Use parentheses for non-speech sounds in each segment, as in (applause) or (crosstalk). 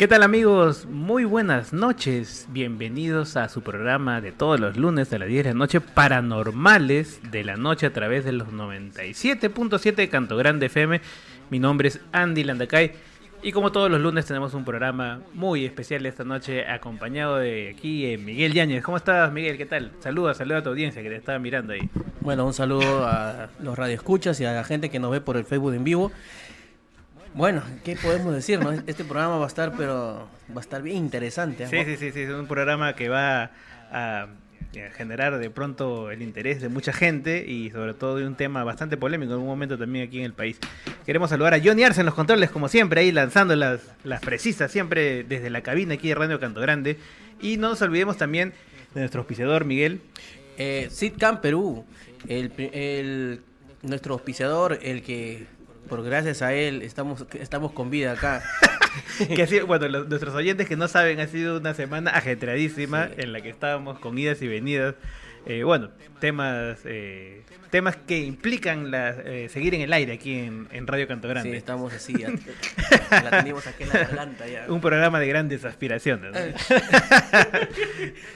¿Qué tal amigos? Muy buenas noches. Bienvenidos a su programa de todos los lunes a las 10 de la noche, Paranormales de la Noche a través de los 97.7 de Canto Grande FM. Mi nombre es Andy Landacay y como todos los lunes tenemos un programa muy especial esta noche acompañado de aquí eh, Miguel Yáñez. ¿Cómo estás Miguel? ¿Qué tal? Saluda, saluda a tu audiencia que te estaba mirando ahí. Bueno, un saludo a los radioescuchas y a la gente que nos ve por el Facebook en vivo. Bueno, ¿qué podemos decir? No? Este programa va a estar, pero va a estar bien interesante. Sí, sí, sí, sí, es un programa que va a generar de pronto el interés de mucha gente y sobre todo de un tema bastante polémico en un momento también aquí en el país. Queremos saludar a Johnny Arce en los controles, como siempre, ahí lanzando las, las precisas, siempre desde la cabina aquí de Radio Canto Grande. Y no nos olvidemos también de nuestro auspiciador, Miguel. Eh, Sitcam Perú, el, el, nuestro auspiciador, el que por gracias a él estamos, estamos con vida acá. (laughs) que así, bueno, nuestros oyentes que no saben, ha sido una semana ajetradísima en la que estábamos con idas y venidas. Eh, bueno, temas eh, temas que implican la, eh, seguir en el aire aquí en, Radio Canto Grande. Sí, estamos así, (laughs) la tenemos aquí en la garganta ya. Un programa de grandes aspiraciones. (laughs)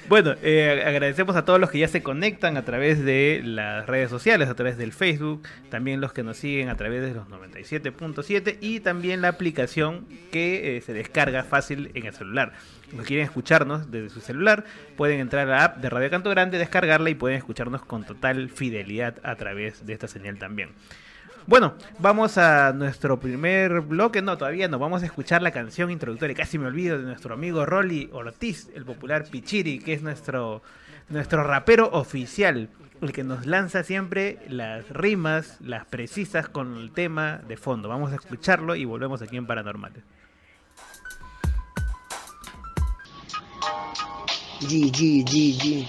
bueno, eh, agradecemos a todos los que ya se conectan a través de las redes sociales, a través del Facebook, también los que nos siguen a través de los 97.7 y también la aplicación que eh, se descarga fácil en el celular quieren escucharnos desde su celular, pueden entrar a la app de Radio Canto Grande, descargarla y pueden escucharnos con total fidelidad a través de esta señal también. Bueno, vamos a nuestro primer bloque. No, todavía no. Vamos a escuchar la canción introductoria. Casi me olvido de nuestro amigo Rolly Ortiz, el popular Pichiri, que es nuestro, nuestro rapero oficial. El que nos lanza siempre las rimas, las precisas con el tema de fondo. Vamos a escucharlo y volvemos aquí en Paranormales. G, G, G, G.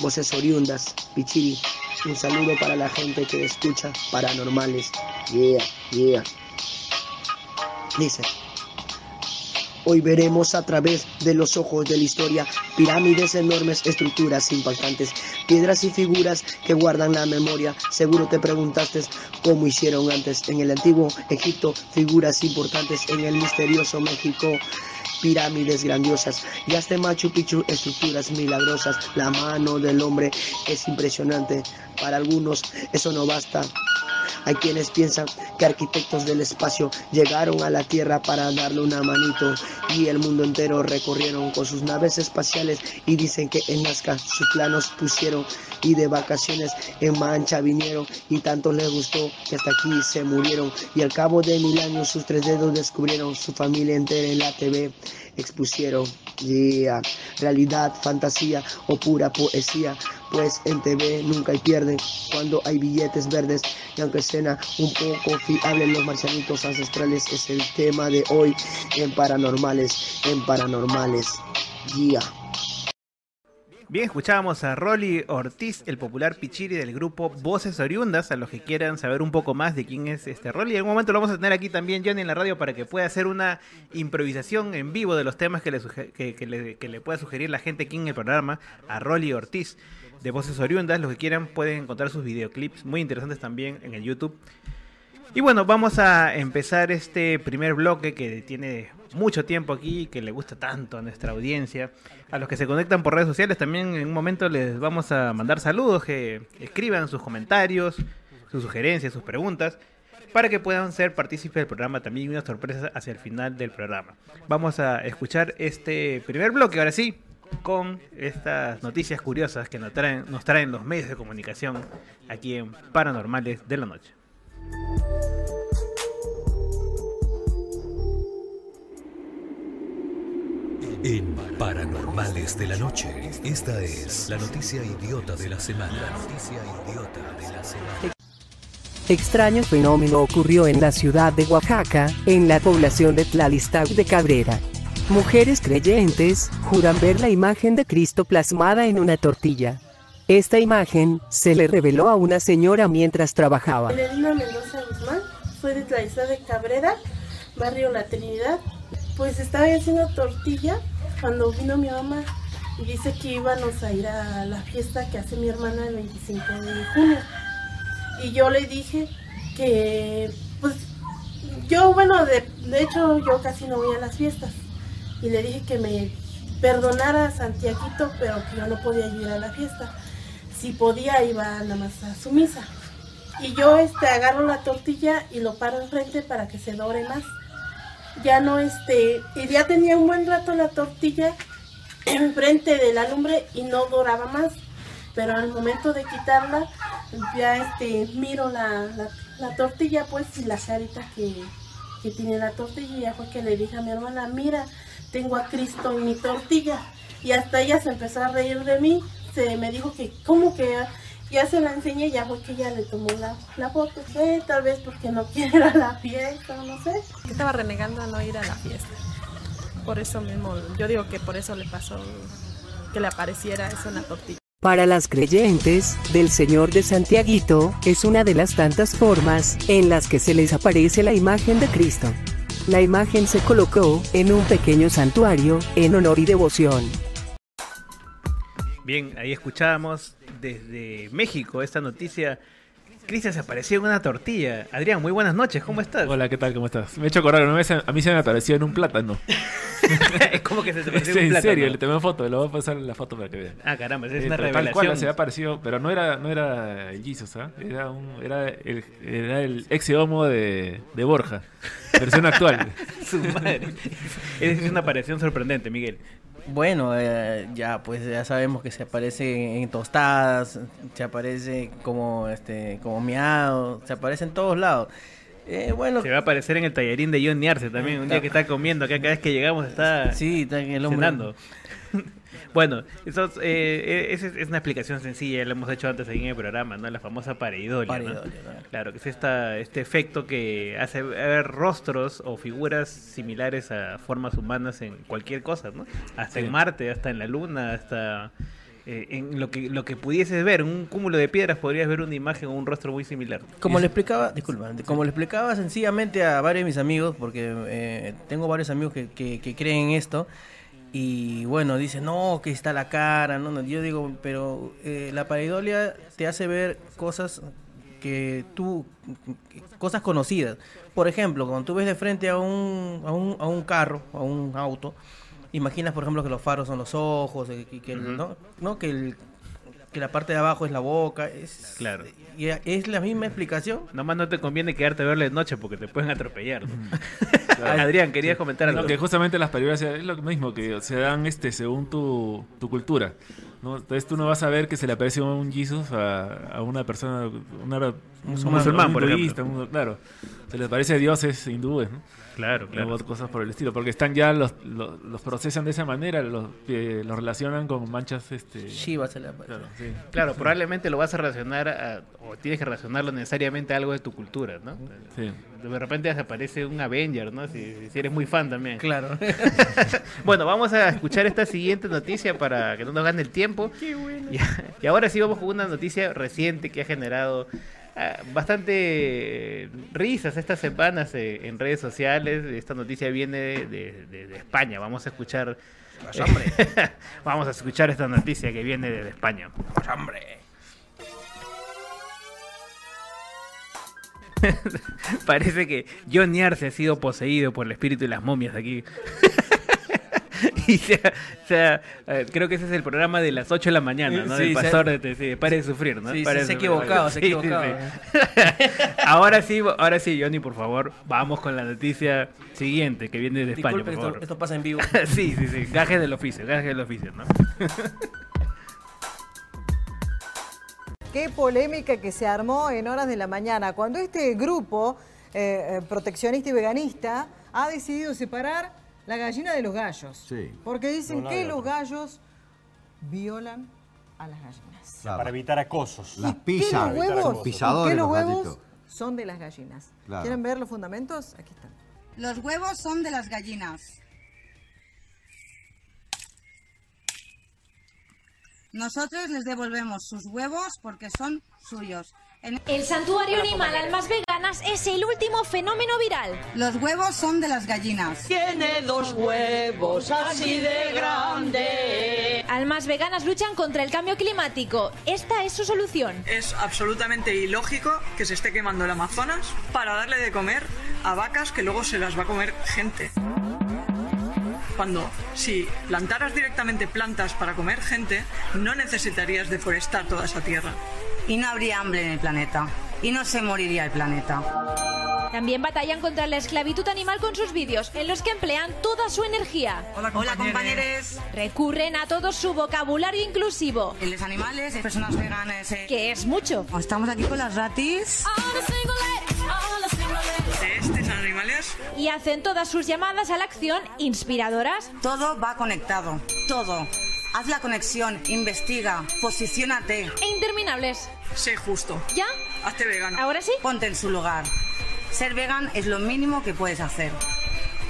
Voces oriundas, Pichiri. Un saludo para la gente que escucha paranormales. Yeah, yeah. Dice. Hoy veremos a través de los ojos de la historia pirámides enormes, estructuras impactantes, piedras y figuras que guardan la memoria. Seguro te preguntaste cómo hicieron antes en el antiguo Egipto, figuras importantes en el misterioso México pirámides grandiosas y hasta Machu Picchu estructuras milagrosas. La mano del hombre es impresionante. Para algunos eso no basta. Hay quienes piensan que arquitectos del espacio llegaron a la Tierra para darle una manito y el mundo entero recorrieron con sus naves espaciales y dicen que en Nazca sus planos pusieron y de vacaciones en Mancha vinieron y tanto les gustó que hasta aquí se murieron y al cabo de mil años sus tres dedos descubrieron su familia entera en la TV expusieron yeah. realidad, fantasía o pura poesía. Pues en TV nunca hay pierde cuando hay billetes verdes. Y aunque suena un poco fiable los marcianitos ancestrales es el tema de hoy en paranormales en paranormales. Guía Bien, escuchábamos a Rolly Ortiz, el popular pichiri del grupo Voces Oriundas. A los que quieran saber un poco más de quién es este Rolly, en algún momento lo vamos a tener aquí también, Johnny, en la radio para que pueda hacer una improvisación en vivo de los temas que le, que, le, pueda sugerir la gente aquí en el programa a Rolly Ortiz de Voces Oriundas. Los que quieran pueden encontrar sus videoclips muy interesantes también en el YouTube. Y bueno, vamos a empezar este primer bloque que tiene mucho tiempo aquí, que le gusta tanto a nuestra audiencia. A los que se conectan por redes sociales también en un momento les vamos a mandar saludos, que escriban sus comentarios, sus sugerencias, sus preguntas, para que puedan ser partícipes del programa también y sorpresas hacia el final del programa. Vamos a escuchar este primer bloque, ahora sí, con estas noticias curiosas que nos traen, nos traen los medios de comunicación aquí en Paranormales de la Noche. En Paranormales de la Noche, esta es la noticia idiota de la semana. Extraño fenómeno ocurrió en la ciudad de Oaxaca, en la población de Tlalistac de Cabrera. Mujeres creyentes juran ver la imagen de Cristo plasmada en una tortilla. Esta imagen se le reveló a una señora mientras trabajaba. Mendoza Guzmán, fue de Tlalistac de Cabrera, barrio La Trinidad. Pues estaba haciendo tortilla cuando vino mi mamá y dice que íbamos a ir a la fiesta que hace mi hermana el 25 de junio. Y yo le dije que, pues, yo, bueno, de, hecho yo casi no voy a las fiestas. y le dije que me perdonara a Santiaguito, pero que yo no podía ir a la fiesta. Si podía, iba nada más a su misa. Y yo este, agarro la tortilla y lo paro enfrente para que se dore más. Ya no, este, y ya tenía un buen rato la tortilla (clears throat) enfrente de la lumbre y no doraba más. Pero al momento de quitarla, ya este, miro la, la, la tortilla pues y la carita que, que tiene la tortilla y ya fue que le dije a mi hermana, mira, tengo a Cristo en mi tortilla. Y hasta ella se empezó a reír de mí, se me dijo que, ¿cómo que ya se la enseñé? Ya fue que ella le tomó la, la foto, eh, tal vez porque no (laughs) quiere ir a la fiesta, no sé. que estaba renegando a no ir a la fiesta. Por eso mismo, yo digo que por eso le pasó que le apareciera eso en la tortilla. Para las creyentes, del Señor de Santiaguito, es una de las tantas formas en las que se les aparece la imagen de Cristo. La imagen se colocó en un pequeño santuario en honor y devoción. Bien, ahí escuchábamos desde México esta noticia. Cristian se apareció en una tortilla. Adrián, muy buenas noches, ¿cómo estás? Hola, ¿qué tal? ¿Cómo estás? Me he hecho acordar, una vez a mí se me apareció en un plátano. (laughs) es como que se te apareció en (laughs) un en plátano. serio, le tomé foto, le voy a pasar la foto para que vean. Ah, caramba, es Eh, una pero tal revelación. cual se me apareció, pero no era, no era el Jesus, ¿ah? Era, un, era, el, era el ex homo de, de Borja, versión actual. (laughs) Su madre. Es una aparición sorprendente, Miguel. Bueno, eh, ya pues ya sabemos que se aparece en tostadas, se aparece como este como miado, se aparece en todos lados. Eh, bueno, Se va a aparecer en el tallarín de John Niarce también, un día que está comiendo, que cada vez que llegamos está sí, está en el hombre. cenando. (laughs) bueno, eso es, eh, esa es, es una explicación sencilla, la hemos hecho antes ahí en el programa, ¿no? La famosa pareidolia, ¿no? Pareidolia, ¿no? Claro, que es esta, este efecto que hace ver rostros o figuras similares a formas humanas en cualquier cosa, ¿no? Hasta Sí. en Marte, hasta en la Luna, hasta eh, en lo que lo que pudieses ver, un cúmulo de piedras podrías ver una imagen o un rostro muy similar. Como le explicaba, disculpa, como le explicaba sencillamente a varios de mis amigos, porque eh, tengo varios amigos que, que, que creen en esto, y bueno, dicen, no, que está la cara, no, no, yo digo, pero eh, la pareidolia te hace ver cosas que tú, cosas conocidas. Por ejemplo, cuando tú ves de frente a un, a un, a un carro, a un auto, imaginas, por ejemplo, que los faros son los ojos, eh, que, que. ¿no? ¿no? Que, el- que la parte de abajo es la boca, es, Claro. y es la misma explicación. Nomás no te conviene quedarte a verle de noche porque te pueden atropellar. ¿no? (laughs) Adrián, querías comentar algo. No, que justamente las películas es lo mismo, que se dan este según tu, tu cultura. ¿no? Entonces tú no vas a ver que se le aparece un Jesus a, a una persona, una, un musulmán, por hinduista, ejemplo. un- claro. Se les parece a dioses hindúes, ¿no? Claro, O claro. cosas por el estilo, porque están ya, los, los, los procesan de esa manera, los, eh, los relacionan con manchas, este... Shiva se le aparece. Claro, sí. Claro, probablemente lo vas a relacionar a- o tienes que relacionarlo necesariamente a algo de tu cultura, ¿no? Sí. De repente se aparece un Avenger, ¿no? Si, si eres muy fan también. Claro. (laughs) Bueno, vamos a escuchar esta siguiente noticia para que no nos gane el tiempo. Y, y ahora sí vamos con una noticia reciente que ha generado bastante risas estas semanas eh, en redes sociales. Esta noticia viene de, de- de- de España. Vamos a escuchar. (laughs) vamos a escuchar esta noticia que viene de España. (laughs) Parece que Johnny Arce ha sido poseído por el espíritu de las momias aquí. (laughs) (laughs) y sea, sea, eh, creo que ese es el programa de las 8 de la mañana, ¿no? Sí, Del se- pastor de te- sí, pare de sufrir, ¿no? Sí, de se ha equivocado, se ha Sí, sí, equivocado. sí. (laughs) ahora sí, ahora sí, Johnny, por favor, vamos con la noticia siguiente que viene de España, Disculpe, por esto, favor. esto pasa en vivo. (laughs) sí, sí, sí, gajes del oficio, gajes del oficio, ¿no? Qué polémica que se armó en horas de la mañana, cuando este grupo eh, eh, proteccionista y veganista ha decidido separar la gallina de los gallos. Sí. Porque dicen que los gallos violan a las gallinas. Para evitar acosos. Las Que pisan, los huevos, pisadores que los los huevos son de las gallinas. Claro. ¿Quieren ver los fundamentos? Aquí están. Los huevos son de las gallinas. Nosotros les devolvemos sus huevos porque son suyos. El santuario animal Almas Veganas es el último fenómeno viral. Los huevos son de las gallinas. Tiene dos huevos así de grande. Almas Veganas luchan contra el cambio climático. Esta es su solución. Es absolutamente ilógico que se esté quemando el Amazonas para darle de comer a vacas que luego se las va a comer gente. Cuando si plantaras directamente plantas para comer gente, no necesitarías deforestar toda esa tierra. Y no habría hambre en el planeta. Y no se moriría el planeta. También batallan contra la esclavitud animal con sus vídeos, en los que emplean toda su energía. Hola, compañeros. Recurren a todo su vocabulario inclusivo, Y los animales, personas veganas. eh. que es mucho. Estamos aquí con las ratis. Estos animales, Y hacen todas sus llamadas a la acción inspiradoras. Todo va conectado. Todo. Haz la conexión, investiga, posiciónate. E interminables. sé justo. ¿Ya? Hazte vegano. ¿Ahora sí? Ponte en su lugar. Ser vegan es lo mínimo que puedes hacer.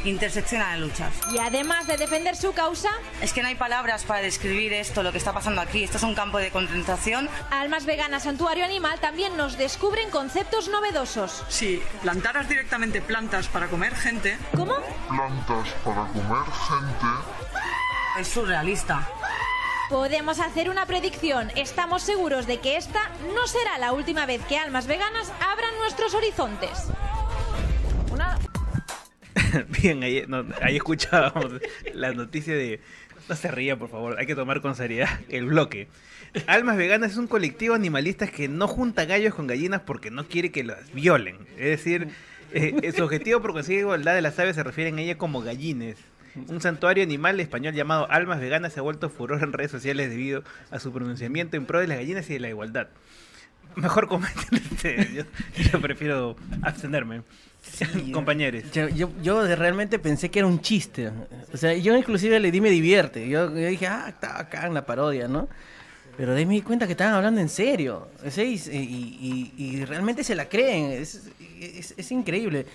Intersecciona de luchas. Y además de defender su causa, Es que no hay palabras para describir esto, lo que está pasando aquí. Esto es un campo de concentración. Almas Veganas Santuario Animal también nos descubren conceptos novedosos. Si plantaras directamente plantas para comer gente, ¿Cómo? plantas para comer gente. Es surrealista. Podemos hacer una predicción. Estamos seguros de que esta no será la última vez que Almas Veganas abran nuestros horizontes. Una... (laughs) Bien, ahí, escuchábamos la noticia de... No se ría, por favor, hay que tomar con seriedad el bloque. Almas Veganas es un colectivo animalista que no junta gallos con gallinas porque no quiere que las violen. Es decir, eh, su objetivo por conseguir igualdad de las aves se refieren a ella como gallines. (laughs) Un santuario animal español llamado Almas Veganas se ha vuelto furor en redes sociales debido a su pronunciamiento en pro de las gallinas y de la igualdad. Mejor comenten ustedes, (laughs) yo, yo prefiero abstenerme. (laughs) Compañeros. Yo, yo, yo realmente pensé que era un chiste. O sea, yo inclusive le di me divierte. Yo, yo dije, ah, está acá en la parodia, ¿no? Pero de ahí me di cuenta que estaban hablando en serio. Sea, y, y- y- y realmente se la creen. Es, es- es increíble.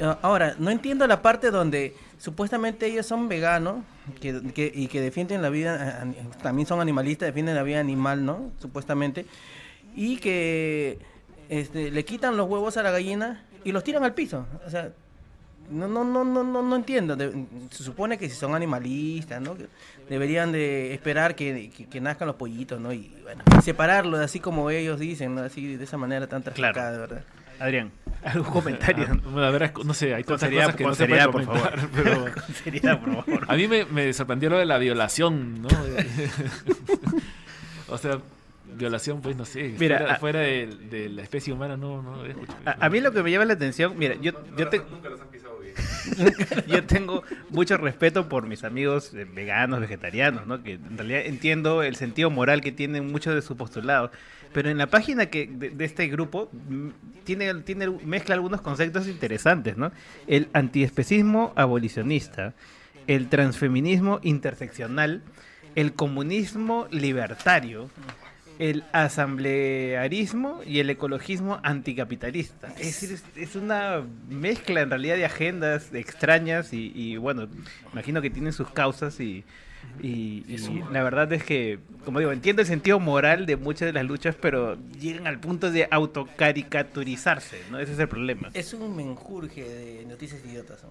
Ah, Ahora, no entiendo la parte donde supuestamente ellos son veganos que, que- y que defienden la vida, también son animalistas, defienden la vida animal, ¿no? Supuestamente. Y que este, le quitan los huevos a la gallina y los tiran al piso. O sea, no, no, no, no, no, no entiendo. De- se supone que si son animalistas, ¿no? Que deberían de esperar que, que- que nazcan los pollitos, ¿no? Y bueno, separarlos así como ellos dicen, ¿no? Así de esa manera tan traficada, de verdad. Adrián, (laughs) ¿algún comentario? Ah, no sé, hay tantas seriedad, cosas que no se seriedad, pueden por favor. comentar, pero... (laughs) Con seriedad, por favor. A mí me, me sorprendió lo de la violación, ¿no? (laughs) o sea, violación, pues no sé, Mira, fuera, a- fuera de, de la especie humana no, no. A, a mí lo que me llama la atención, mira, yo, yo, te- (laughs) yo tengo mucho respeto por mis amigos eh, veganos, vegetarianos, ¿no? Que en realidad entiendo el sentido moral que tienen muchos de sus postulados. Pero en la página que de, de este grupo mm, tiene, tiene mezcla algunos conceptos interesantes, ¿no? El antiespecismo abolicionista, el transfeminismo interseccional, el comunismo libertario, el asamblearismo y el ecologismo anticapitalista. Es decir, es, una mezcla en realidad de agendas extrañas y, y, bueno, imagino que tienen sus causas y, y- y la verdad es que, como digo, entiendo el sentido moral de muchas de las luchas, pero llegan al punto de autocaricaturizarse, ¿no? Ese es el problema. Es un menjurje de noticias idiotas. ¿no?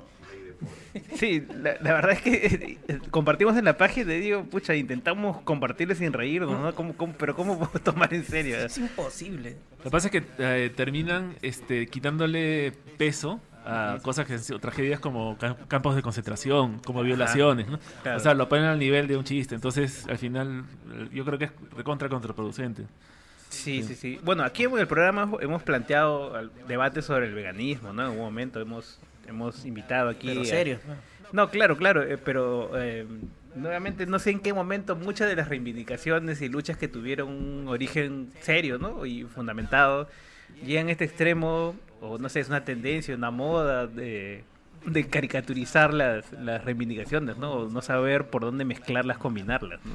(laughs) Sí, la, la verdad es que eh, compartimos en la página y digo, pucha, intentamos compartirle sin reírnos, ¿no? ¿Cómo, cómo- pero ¿cómo puedo (laughs) tomar en serio? Es imposible. Lo que pasa es que eh, terminan este, quitándole peso a cosas que tragedias como cam- campos de concentración, como violaciones, ¿no? claro. O sea, lo ponen al nivel de un chiste. Entonces, al final, yo creo que es recontra contraproducente. Sí, sí, sí. Bueno, aquí en el programa hemos planteado debates sobre el veganismo, ¿no? En un momento hemos, hemos invitado aquí... Pero a- serio. No, claro, claro, eh, pero eh, nuevamente no sé en qué momento muchas de las reivindicaciones y luchas que tuvieron un origen serio, ¿no? Y fundamentado, llegan a este extremo, o no sé, es una tendencia, una moda de, de caricaturizar las, las reivindicaciones, ¿no? O no saber por dónde mezclarlas, combinarlas, ¿no?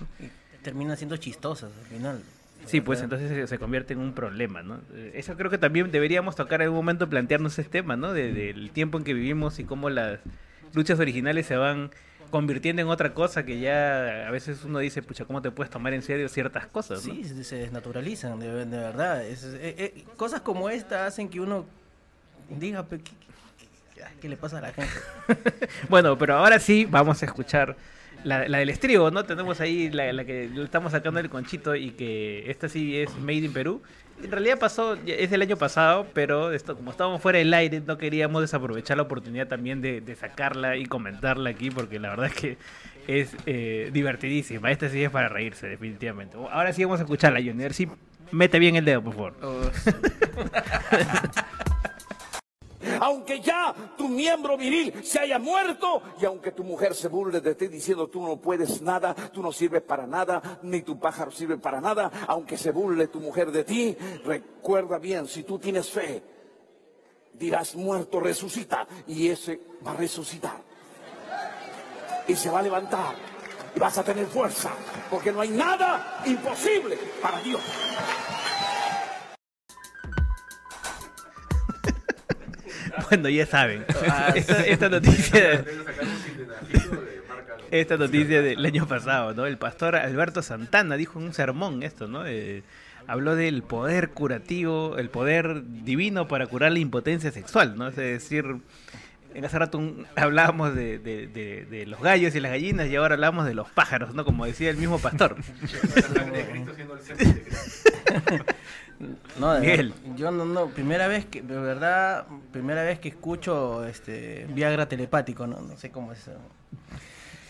Terminan siendo chistosas al final. Sí, pues entonces se, convierte en un problema, ¿no? Eh, Eso creo que también deberíamos tocar en algún momento, plantearnos ese tema, ¿no? De- del tiempo en que vivimos y cómo las luchas originales se van convirtiendo en otra cosa que ya a veces uno dice, pucha, ¿cómo te puedes tomar en serio ciertas cosas, no? Sí, se se desnaturalizan, de, de verdad. Es- eh, eh, cosas como esta hacen que uno diga, "Pe- ¿qué, qué- qué- qué le pasa a la gente? (laughs) Bueno, pero ahora sí vamos a escuchar la, la del estribo, ¿no? Tenemos ahí la, la que le estamos sacando el conchito y que esta sí es Made in Perú. En realidad pasó, es del año pasado, pero esto, como estábamos fuera del aire, no queríamos desaprovechar la oportunidad también de, de sacarla y comentarla aquí, porque la verdad es que es eh, divertidísima. Esta sí es para reírse, definitivamente. Ahora sí vamos a escucharla, ver si mete bien el dedo, por favor. (laughs) Aunque ya tu miembro viril se haya muerto y aunque tu mujer se burle de ti diciendo tú no puedes nada, tú no sirves para nada, ni tu pájaro sirve para nada, aunque se burle tu mujer de ti, recuerda bien, si tú tienes fe, dirás muerto resucita y ese va a resucitar. Y se va a levantar y vas a tener fuerza, porque no hay nada imposible para Dios. Bueno, ya saben. (laughs) Esta, esta noticia. (laughs) Esta noticia del año pasado, ¿no? El pastor Alberto Santana dijo en un sermón esto, ¿no? Eh, habló del poder curativo, el poder divino para curar la impotencia sexual, ¿no? Es decir, en hace rato un- hablábamos de, de- de- de los gallos y las gallinas y ahora hablamos de los pájaros, ¿no? Como decía el mismo pastor. (laughs) No, de Miguel. verdad, yo no, no, primera vez que, de verdad, primera vez que escucho este Viagra telepático, no, no sé cómo es. eso.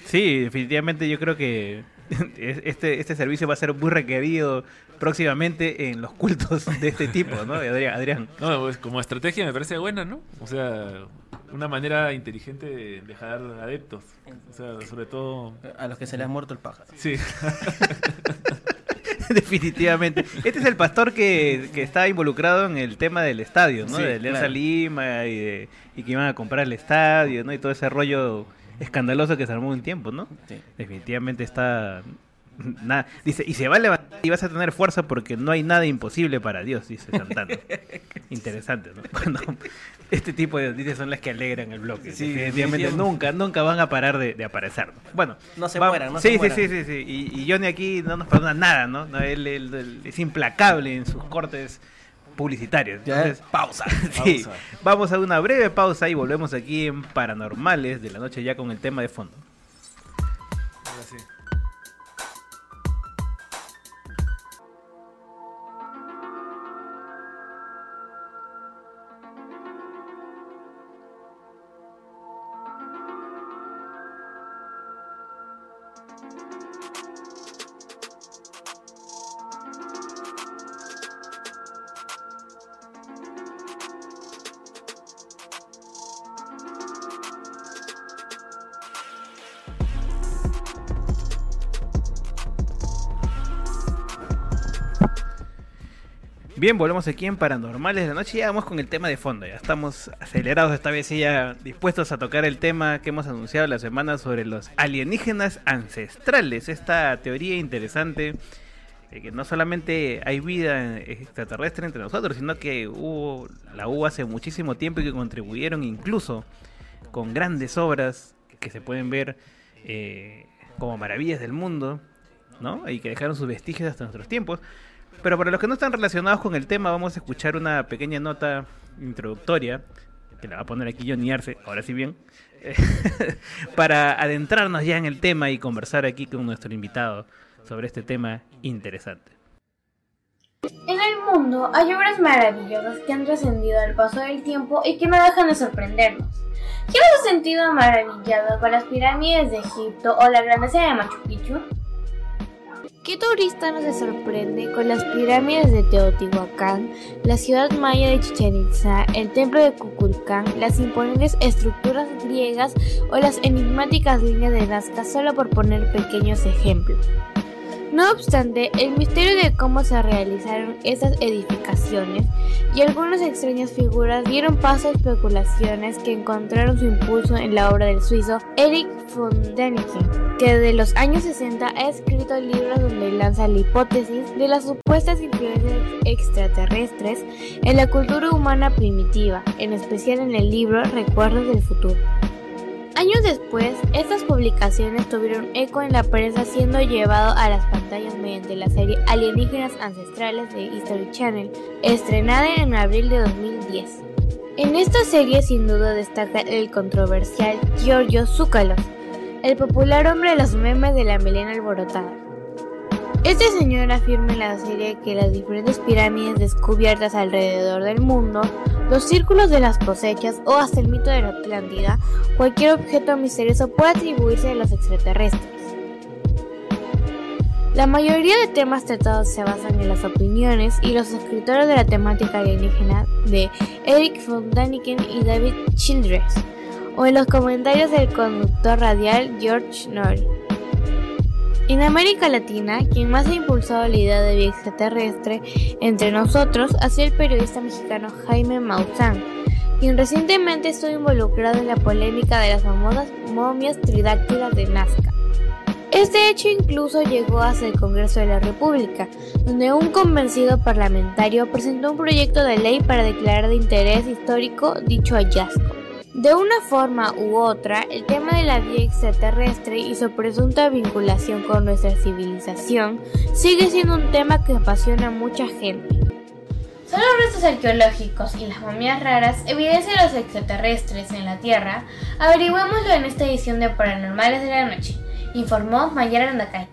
Sí, definitivamente yo creo que (laughs) es- este, este servicio va a ser muy requerido próximamente en los cultos de este tipo, ¿no? Adrián. Adrián. No, pues como estrategia me parece buena, ¿no? O sea, una manera inteligente de dejar adeptos. O sea, sobre todo... A los que se les ha muerto el pájaro. Sí. (laughs) (laughs) Definitivamente. Este es el pastor que, que estaba involucrado en el tema del estadio, ¿no? Sí, de Alianza claro. Lima y, de- y que iban a comprar el estadio, ¿no? Y todo ese rollo escandaloso que se armó un tiempo, ¿no? Sí. Definitivamente está... (laughs) Nada. Dice, y se va a levantar y vas a tener fuerza porque no hay nada imposible para Dios, dice Santana. (laughs) Interesante, ¿no? Cuando este tipo de noticias son las que alegran el bloque. Sí, definitivamente nunca, nunca van a parar de, de aparecer. Bueno, No se va- mueran, no sí, se sí, mueran. sí, sí, sí. Y, y Johnny aquí no nos perdona nada, ¿no? No, él, él- él es implacable en sus cortes publicitarios. Ya, Entonces, pausa. (laughs) sí, Pausa. vamos a una breve pausa y volvemos aquí en Paranormales de la noche ya con el tema de fondo. Bien, volvemos aquí en Paranormales de la Noche. Ya vamos con el tema de fondo. Ya estamos acelerados esta vez y ya dispuestos a tocar el tema que hemos anunciado la semana sobre los alienígenas ancestrales. Esta teoría interesante de que no solamente hay vida extraterrestre entre nosotros, sino que hubo, la hubo hace muchísimo tiempo y que contribuyeron incluso con grandes obras que se pueden ver eh, como maravillas del mundo, ¿no? Y que dejaron sus vestigios hasta nuestros tiempos. Pero para los que no están relacionados con el tema, vamos a escuchar una pequeña nota introductoria, que la va a poner aquí Johnny Arce, ahora sí bien, (laughs) para adentrarnos ya en el tema y conversar aquí con nuestro invitado sobre este tema interesante. En el mundo hay obras maravillosas que han trascendido al paso del tiempo y que no dejan de sorprendernos. ¿Quién ha sentido maravillado con las pirámides de Egipto o la grandeza de Machu Picchu? ¿Qué turista no se sorprende con las pirámides de Teotihuacán, la ciudad maya de Chichen Itza, el templo de Kukulcán, las imponentes estructuras griegas o las enigmáticas líneas de Nazca, solo por poner pequeños ejemplos? No obstante, el misterio de cómo se realizaron estas edificaciones y algunas extrañas figuras dieron paso a especulaciones que encontraron su impulso en la obra del suizo Eric von Däniken, que desde los años 60 ha escrito libros donde lanza la hipótesis de las supuestas influencias extraterrestres en la cultura humana primitiva, en especial en el libro Recuerdos del Futuro. Años después, estas publicaciones tuvieron eco en la prensa siendo llevado a las pantallas mediante la serie Alienígenas Ancestrales de History Channel, estrenada en abril de 2010. En esta serie sin duda destaca el controversial Giorgio Tsoukalos, el popular hombre de los memes de la melena alborotada. Este señor afirma en la serie que las diferentes pirámides descubiertas alrededor del mundo, los círculos de las cosechas o hasta el mito de la Atlántida, cualquier objeto misterioso puede atribuirse a los extraterrestres. La mayoría de temas tratados se basan en las opiniones y los escritores de la temática alienígena de Eric von Daniken y David Childress, o en los comentarios del conductor radial George Nori. En América Latina, quien más ha impulsado la idea de vida extraterrestre entre nosotros ha sido el periodista mexicano Jaime Maussan, quien recientemente estuvo involucrado en la polémica de las famosas momias tridáctilas de Nazca. Este hecho incluso llegó hasta el Congreso de la República, donde un convencido parlamentario presentó un proyecto de ley para declarar de interés histórico dicho hallazgo. De una forma u otra, el tema de la vida extraterrestre y su presunta vinculación con nuestra civilización sigue siendo un tema que apasiona a mucha gente. Son los restos arqueológicos y las momias raras evidencia de los extraterrestres en la Tierra. Averigüémoslo en esta edición de Paranormales de la Noche, informó Mayara Andacay.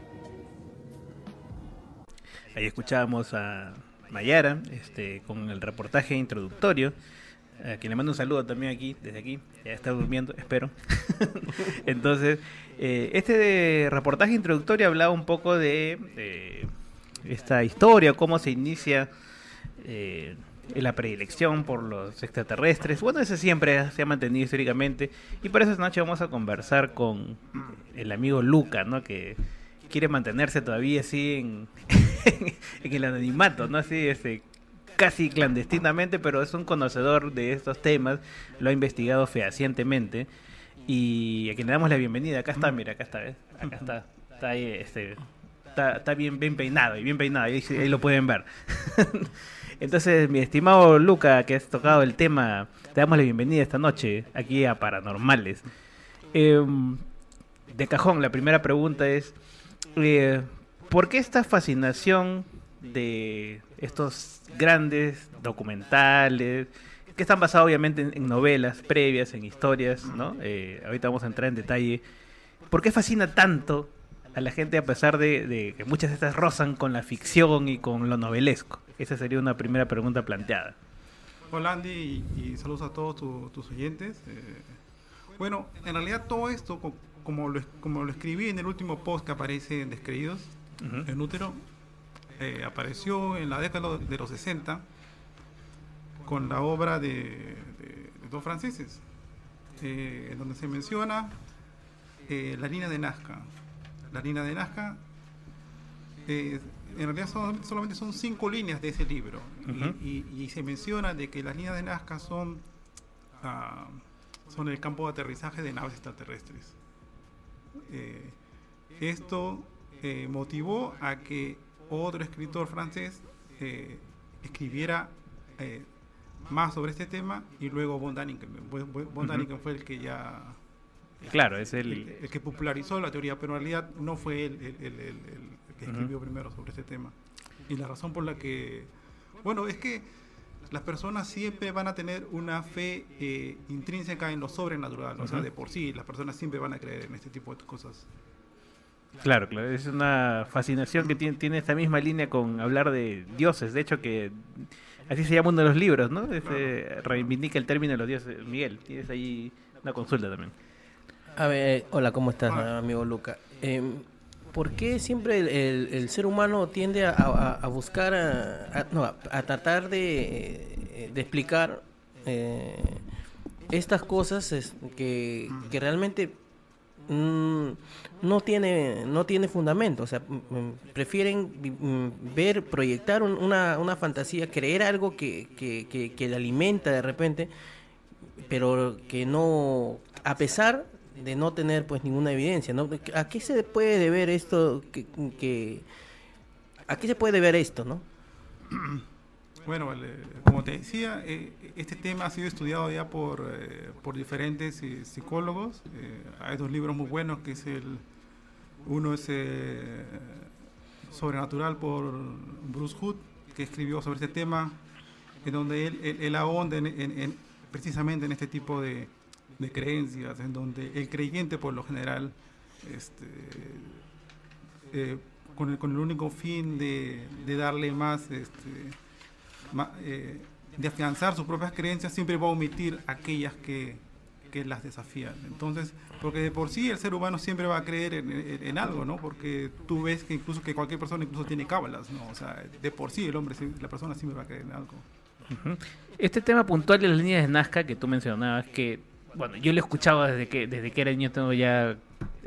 Ahí escuchábamos a Mayara este, con el reportaje introductorio a quien le mando un saludo también aquí, desde aquí, ya está durmiendo, espero. (laughs) Entonces, eh, este reportaje introductorio hablaba un poco de, esta historia, cómo se inicia eh, la predilección por los extraterrestres. Bueno, eso siempre se ha mantenido históricamente. Y por eso esta noche vamos a conversar con el amigo Luca, ¿no? Que quiere mantenerse todavía así en, (laughs) en el anonimato, ¿no? Así, este, casi clandestinamente, pero es un conocedor de estos temas, lo ha investigado fehacientemente y a quien le damos la bienvenida. Acá está, mira, acá está, Acá está, está ahí, este, está, bien, bien peinado y bien peinado, ahí, ahí lo pueden ver. (laughs) Entonces, mi estimado Luca, que has tocado el tema, te damos la bienvenida esta noche aquí a Paranormales. Em, de cajón, la primera pregunta es, eh, ¿por qué esta fascinación de estos grandes documentales que están basados obviamente en, novelas previas, en historias, ¿no? Eh, ahorita vamos a entrar en detalle. ¿Por qué fascina tanto a la gente a pesar de, que muchas de estas rozan con la ficción y con lo novelesco? Esa sería una primera pregunta planteada. Hola Andy y, saludos a todos tus oyentes. Eh, bueno, en realidad todo esto, como lo, como lo escribí en el último post que aparece en Descreídos, en útero, eh, apareció en la década de los 60 con la obra de, dos franceses, eh, donde se menciona eh, la línea de Nazca. La línea de Nazca, en realidad solamente son cinco líneas de ese libro, y, se menciona de que las líneas de Nazca son, ah, son el campo de aterrizaje de naves extraterrestres. esto motivó a que otro escritor francés eh, escribiera eh, más sobre este tema y luego von Daniken. Von fue el que ya... Claro, es el... el... que popularizó la teoría, pero en realidad no fue él el, que escribió primero sobre este tema. Y la razón por la que... Bueno, es que las personas siempre van a tener una fe eh, intrínseca en lo sobrenatural, o sea, de por sí, las personas siempre van a creer en este tipo de cosas. Claro, claro, es una fascinación que tiene, tiene esta misma línea con hablar de dioses, de hecho que así se llama uno de los libros, ¿no? Este, reivindica el término de los dioses. Miguel, tienes ahí una consulta también. A ver, hola, ¿cómo estás, amigo Luca? Eh, ¿Por qué siempre el, ser humano tiende a, buscar, a, no, a, tratar de, explicar eh, estas cosas que, que realmente Mm, no tiene no tiene fundamento. O sea prefieren ver proyectar una, una, fantasía creer algo que, que, que, le alimenta de repente pero que no a pesar de no tener pues ninguna evidencia no a qué se puede deber esto que, que a qué se puede deber esto no Bueno, como te decía, eh, este tema ha sido estudiado ya por, eh, por diferentes eh, psicólogos. hay dos libros muy buenos, que es el uno es Sobrenatural por Bruce Hood, que escribió sobre este tema, en donde él, él, precisamente en este tipo de, creencias, en donde el creyente por lo general este, eh, con, el, único fin de, darle más, este, eh, de afianzar sus propias creencias, siempre va a omitir aquellas que, que las desafían. Entonces, porque de por sí el ser humano siempre va a creer en, en- en algo, ¿no? Porque tú ves que incluso que cualquier persona incluso tiene cábalas, ¿no? O sea, de por sí el hombre, la persona siempre va a creer en algo. Este tema puntual de las líneas de Nazca que tú mencionabas, que, bueno, yo lo he escuchado desde que, desde que era niño, tengo ya,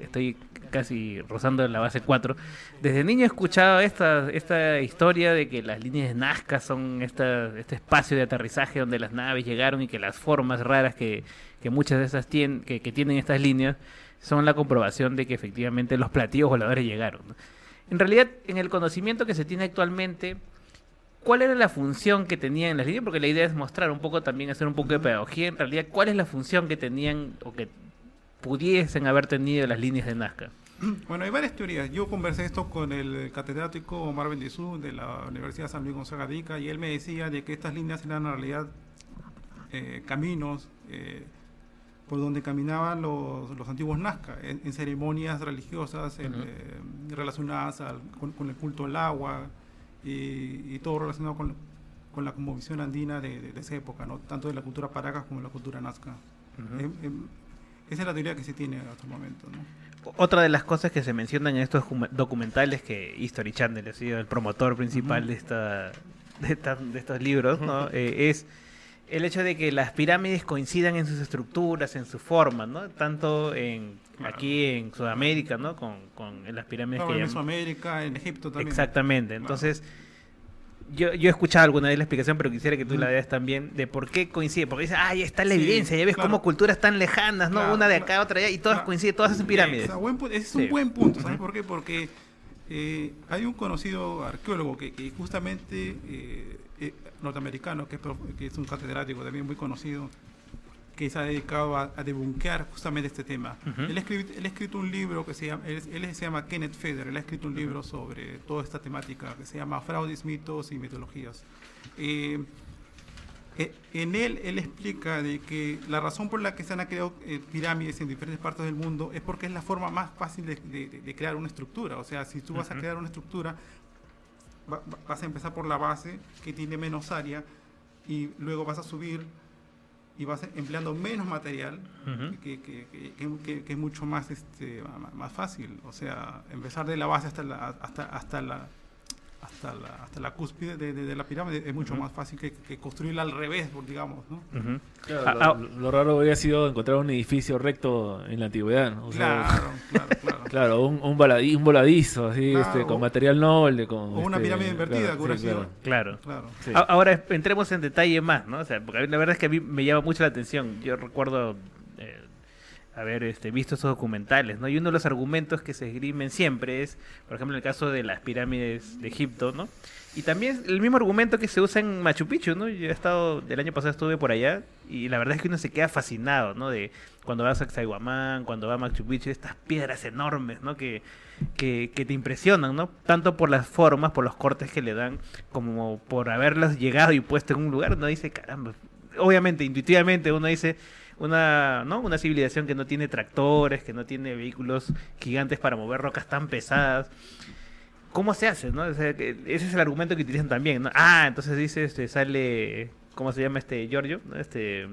estoy casi rozando la base 4. Desde niño he escuchado esta, esta historia de que las líneas de Nazca son esta, este espacio de aterrizaje donde las naves llegaron y que las formas raras que, que muchas de esas tien- que, tienen estas líneas son la comprobación de que efectivamente los platillos voladores llegaron. En realidad, en el conocimiento que se tiene actualmente, ¿Cuál era la función que tenían en las líneas? Porque la idea es mostrar un poco también, hacer un poco de pedagogía. En realidad, ¿cuál es la función que tenían o que pudiesen haber tenido las líneas de Nazca? (clears throat) Bueno, hay varias teorías. Yo conversé esto con el catedrático Omar Bendizú de la Universidad San Luis Gonzaga de Ica, y él me decía de que estas líneas eran en realidad eh, caminos eh, por donde caminaban los, los antiguos Nazca, en, en ceremonias religiosas en, eh, relacionadas al- con, con el culto al agua y, y todo relacionado con, con la cosmovisión andina de, de- de esa época, ¿no? tanto de la cultura paracas como de la cultura nazca. Esa es la teoría que se tiene hasta el momento. ¿no? Otra de las cosas que se mencionan en estos docu- documentales, que History Channel ha sido el promotor principal de, esta, de, esta- de estos libros, ¿no? (laughs) Eh, es el hecho de que las pirámides coincidan en sus estructuras, en su forma, ¿no? tanto en aquí en Sudamérica, ¿no? con, con las pirámides que en llaman- Mesoamérica, en Egipto también. Exactamente. Claro. Yo, yo he escuchado alguna vez la explicación, pero quisiera que tú la des también de por qué coincide. Porque dice, ah, ya está la Sí, evidencia, ya ves claro. cómo culturas tan lejanas, ¿no? Claro, Una de claro. acá, otra allá, y todas Claro. coinciden, todas hacen pirámides. Ese es Sí. un buen punto, ¿sabes por qué? Porque eh, hay un conocido arqueólogo que, que justamente eh, eh, norteamericano, que es, que es un catedrático también muy conocido, que se ha dedicado a, a debunquear justamente este tema. Ujú. él, ha escrito, él ha escrito un libro que se llama, él, él se llama Kenneth Feder, él ha escrito un libro sobre toda esta temática que se llama Fraudes, mitos y mitologías. Eh, eh, En él, él explica de que la razón por la que se han creado eh, pirámides en diferentes partes del mundo es porque es la forma más fácil de, de- de crear una estructura. O sea, si tú vas a crear una estructura, va- va- vas a empezar por la base, que tiene menos área, y luego vas a subir y vas empleando menos material, que, que- que- que- es mucho más, este, más fácil. O sea, empezar de la base hasta la, hasta, hasta la, hasta la, hasta la cúspide de, de- de la pirámide es mucho más fácil que, que construirla al revés, digamos, ¿no? Claro, Ah, lo, ah, lo- lo raro habría sido encontrar un edificio recto en la antigüedad. ¿no? O sea, Claro, claro, claro. (laughs) claro, un, un, baladi- un voladizo, así, Claro, este, o- con material noble. Con, o una este, pirámide invertida, claro, sí, claro. Claro. Claro. Sí. A- Ahora entremos en detalle más, ¿no? O sea, porque a mí la verdad es que a mí me llama mucho la atención. Yo recuerdo haber este, visto esos documentales, ¿no? Y uno de los argumentos que se esgrimen siempre es, por ejemplo, el caso de las pirámides de Egipto, ¿no? Y también el mismo argumento que se usa en Machu Picchu, ¿no? Yo he estado, el año pasado estuve por allá y la verdad es que uno se queda fascinado, ¿no? De cuando vas a Sacsayhuamán, cuando va a Machu Picchu, estas piedras enormes, ¿no? Que, que, que te impresionan, ¿no? Tanto por las formas, por los cortes que le dan, como por haberlas llegado y puesto en un lugar, uno dice, caramba, obviamente, intuitivamente uno dice, una, ¿no? una civilización que no tiene tractores, que no tiene vehículos gigantes para mover rocas tan pesadas. ¿Cómo se hace? ¿no? O sea, ese es el argumento que utilizan también. ¿no? Ah, entonces dice, este, sale, ¿cómo se llama este Giorgio? ¿no? Este,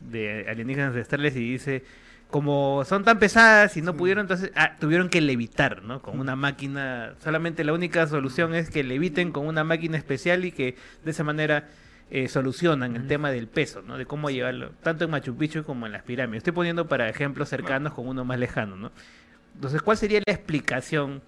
de alienígenas ancestrales y dice, como son tan pesadas y no pudieron, entonces ah, tuvieron que levitar, ¿no? Con una máquina, solamente la única solución es que leviten con una máquina especial y que de esa manera eh, solucionan el tema del peso, ¿no? De cómo llevarlo, tanto en Machu Picchu como en las pirámides. Estoy poniendo para ejemplos cercanos con uno más lejano, ¿no? Entonces, ¿cuál sería la explicación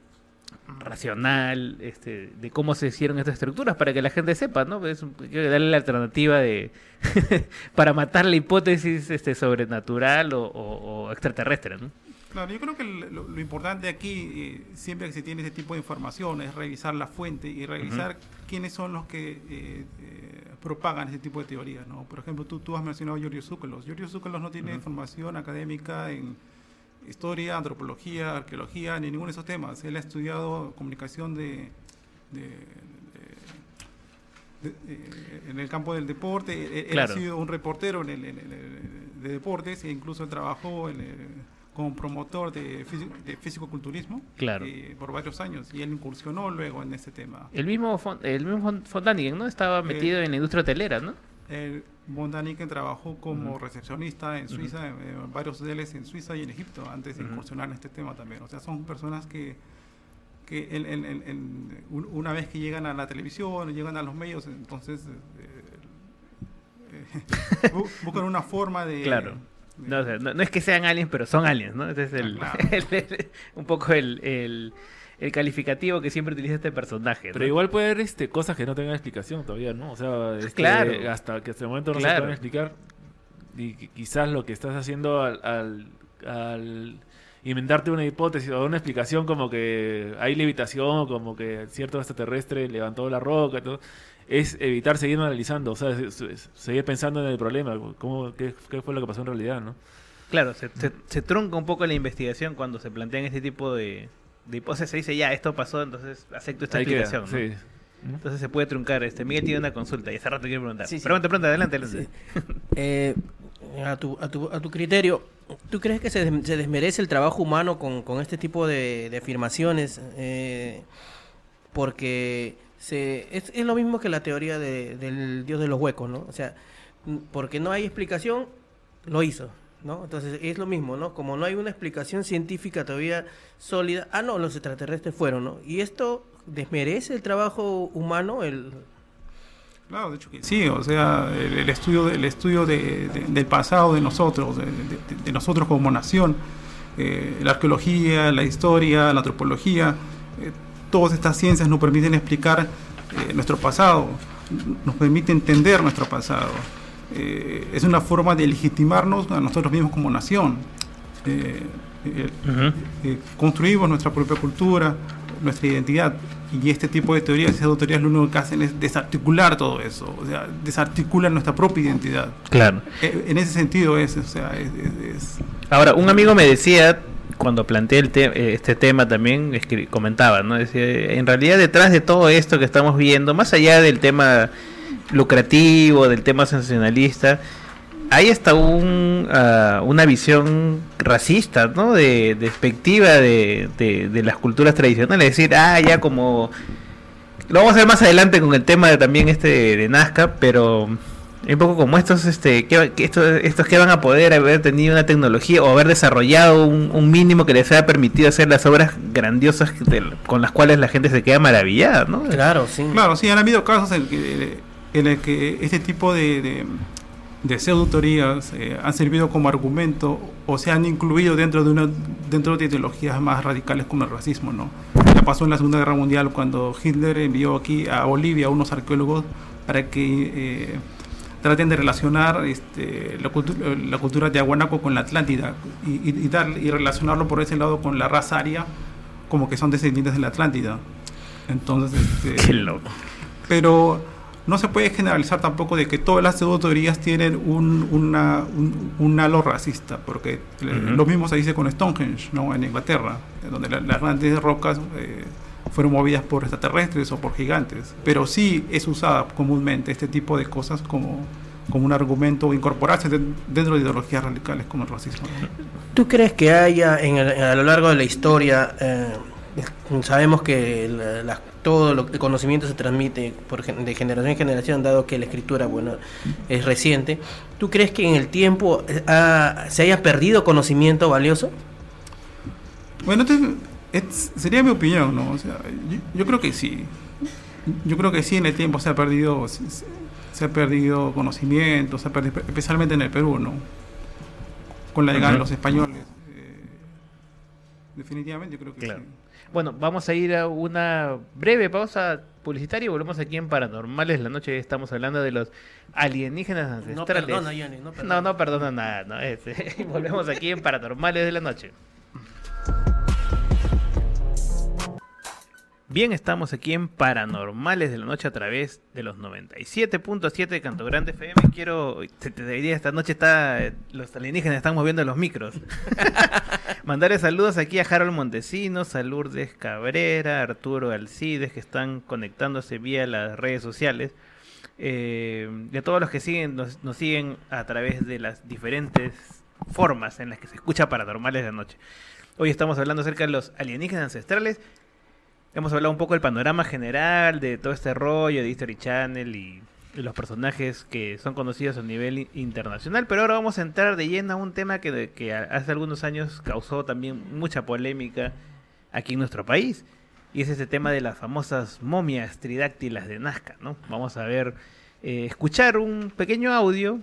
racional este, de cómo se hicieron estas estructuras para que la gente sepa, ¿no? Es darle la alternativa de (laughs) para matar la hipótesis este, sobrenatural o, o- o extraterrestre, ¿no? Claro, yo creo que lo, lo importante aquí, eh, siempre que se tiene ese tipo de información, es revisar la fuente y revisar quiénes son los que eh, eh, propagan ese tipo de teorías. ¿no? Por ejemplo, tú, tú has mencionado a Giorgio Zúcalos. Giorgio Zúcalos no tiene Ujú. formación académica en historia, antropología, arqueología, ni ninguno de esos temas. Él ha estudiado comunicación de, de- eh, en el campo del deporte. Él- ha sido un reportero en el, en de deportes e incluso trabajó en el- como promotor de, físico, de físico-culturismo Claro. eh, por varios años y él incursionó luego en este tema. El mismo, Fon- el mismo Fon- von Daniken, ¿no? Estaba metido en la industria hotelera, ¿no? El Von Daniken trabajó como recepcionista en. Suiza, en varios hoteles en Suiza y en Egipto, antes de incursionar en este tema también. O sea, son personas que, que un- una vez que llegan a la televisión, llegan a los medios, entonces eh, eh, (laughs) bu- buscan una forma de... Claro. No, o sea, no, no es que sean aliens, pero son aliens, ¿no? Ese es el, (laughs) el- el- un poco el, el, calificativo que siempre utiliza este personaje. ¿no? Pero igual puede haber este, cosas que no tengan explicación todavía, ¿no? O sea, este, Claro. hasta que hasta el momento no se Claro. pueden explicar. Y qui- quizás lo que estás haciendo al, al, al inventarte una hipótesis o una explicación como que hay levitación, como que cierto extraterrestre levantó la roca, y todo, es evitar seguir analizando, o sea, es- es- seguir pensando en el problema, cómo, qué, qué fue lo que pasó en realidad, ¿no? Claro, se, se, se trunca un poco la investigación cuando se plantean este tipo de, de hipótesis. Se dice, ya, esto pasó, entonces acepto esta explicación. ¿no? sí. Entonces se puede truncar. Este Miguel tiene una consulta y hace rato quiere preguntar. Sí, sí. Pregunta, pregunta, adelante, adelante. Eh, a, tu, a, tu, a tu criterio, ¿tú crees que se, des- se desmerece el trabajo humano con, con este tipo de, de afirmaciones? Eh, porque se, es, es lo mismo que la teoría de- del dios de los huecos, ¿no? O sea, porque no hay explicación, lo hizo, ¿no? Entonces es lo mismo, ¿no? Como no hay una explicación científica todavía sólida, ah, no, los extraterrestres fueron, ¿no? Y esto desmerece el trabajo humano, el... Claro, de hecho que sí, o sea, el, el estudio, del estudio de- de- del pasado de nosotros, de nosotros como nación, eh, la arqueología, la historia, la antropología, eh, todas estas ciencias nos permiten explicar eh, nuestro pasado, nos permite entender nuestro pasado. Eh, es una forma de legitimarnos a nosotros mismos como nación. Eh, eh, eh, construimos nuestra propia cultura, nuestra identidad. Y este tipo de teorías, esas teorías lo único que hacen es desarticular todo eso, o sea, desarticulan nuestra propia identidad. Claro. Eh, En ese sentido es, o sea, es- es- es- Ahora, un amigo me decía, cuando planteé el te- eh, este tema también, comentaba, ¿no? Decía, en realidad detrás de todo esto que estamos viendo, más allá del tema lucrativo, del tema sensacionalista, hay hasta un, ah, una visión racista, ¿no? De, despectiva de, de, las culturas tradicionales. Es decir, ah, ya como... Lo vamos a ver más adelante con el tema de, también este de Nazca, pero un poco como estos, este, que, estos, estos que van a poder haber tenido una tecnología o haber desarrollado un, un mínimo que les haya permitido hacer las obras grandiosas con las cuales la gente se queda maravillada, ¿no? Claro, sí. Claro, sí, han habido casos en, que, en el que este tipo de, de, de pseudo-teorías eh, han servido como argumento o se han incluido dentro de una dentro de ideologías más radicales como el racismo, ¿no? Ya pasó en la Segunda Guerra Mundial cuando Hitler envió aquí a Bolivia a unos arqueólogos para que eh, traten de relacionar este, la, cultu- la cultura de Aguanaco con la Atlántida y, dar- y relacionarlo por ese lado con la raza aria como que son descendientes de la Atlántida. Entonces, este, (laughs) pero no se puede generalizar tampoco de que todas las pseudo-teorías tienen un, una, un, un halo racista, porque eh, Ujú. lo mismo se dice con Stonehenge, ¿no? En Inglaterra, donde la- las grandes rocas eh, fueron movidas por extraterrestres o por gigantes. Pero sí es usada comúnmente este tipo de cosas como, como un argumento, incorporarse de- dentro de ideologías radicales como el racismo. ¿Tú crees que haya en el- a lo largo de la historia, eh, sabemos que la- la- todo lo- el conocimiento se transmite por, de generación en generación, dado que la escritura bueno, es reciente, ¿tú crees que en el tiempo eh, ha- se haya perdido conocimiento valioso? Bueno, este es- sería mi opinión, ¿no? O sea, yo, yo creo que sí. Yo creo que sí en el tiempo se ha perdido, se, se- se ha perdido conocimiento, se ha perdido, especialmente en el Perú, ¿no? Con la llegada de los españoles. eh, definitivamente yo creo que Claro. sí. Bueno, vamos a ir a una breve pausa publicitaria y volvemos aquí en Paranormales. La noche estamos hablando de los alienígenas ancestrales. perdona, Yanni, no no, perdona. no perdona nada. No, es- (laughs) volvemos aquí en Paranormales de la noche. Bien, estamos aquí en Paranormales de la Noche a través de los 97.7 de Canto Grande FM. Quiero, te, te diría, esta noche está, los alienígenas están moviendo los micros. (laughs) Mandarle saludos aquí a Harold Montesinos, a Lourdes Cabrera, Arturo Alcides, que están conectándose vía las redes sociales. Eh, y a todos los que siguen, nos, nos siguen a través de las diferentes formas en las que se escucha paranormales de noche. Hoy estamos hablando acerca de los alienígenas ancestrales. Hemos hablado un poco del panorama general de todo este rollo de History Channel y, y los personajes que son conocidos a nivel internacional. Pero ahora vamos a entrar de lleno a un tema que, hace algunos años causó también mucha polémica aquí en nuestro país. Y es este tema de las famosas momias tridáctilas de Nazca. Vamos a ver, eh, escuchar un pequeño audio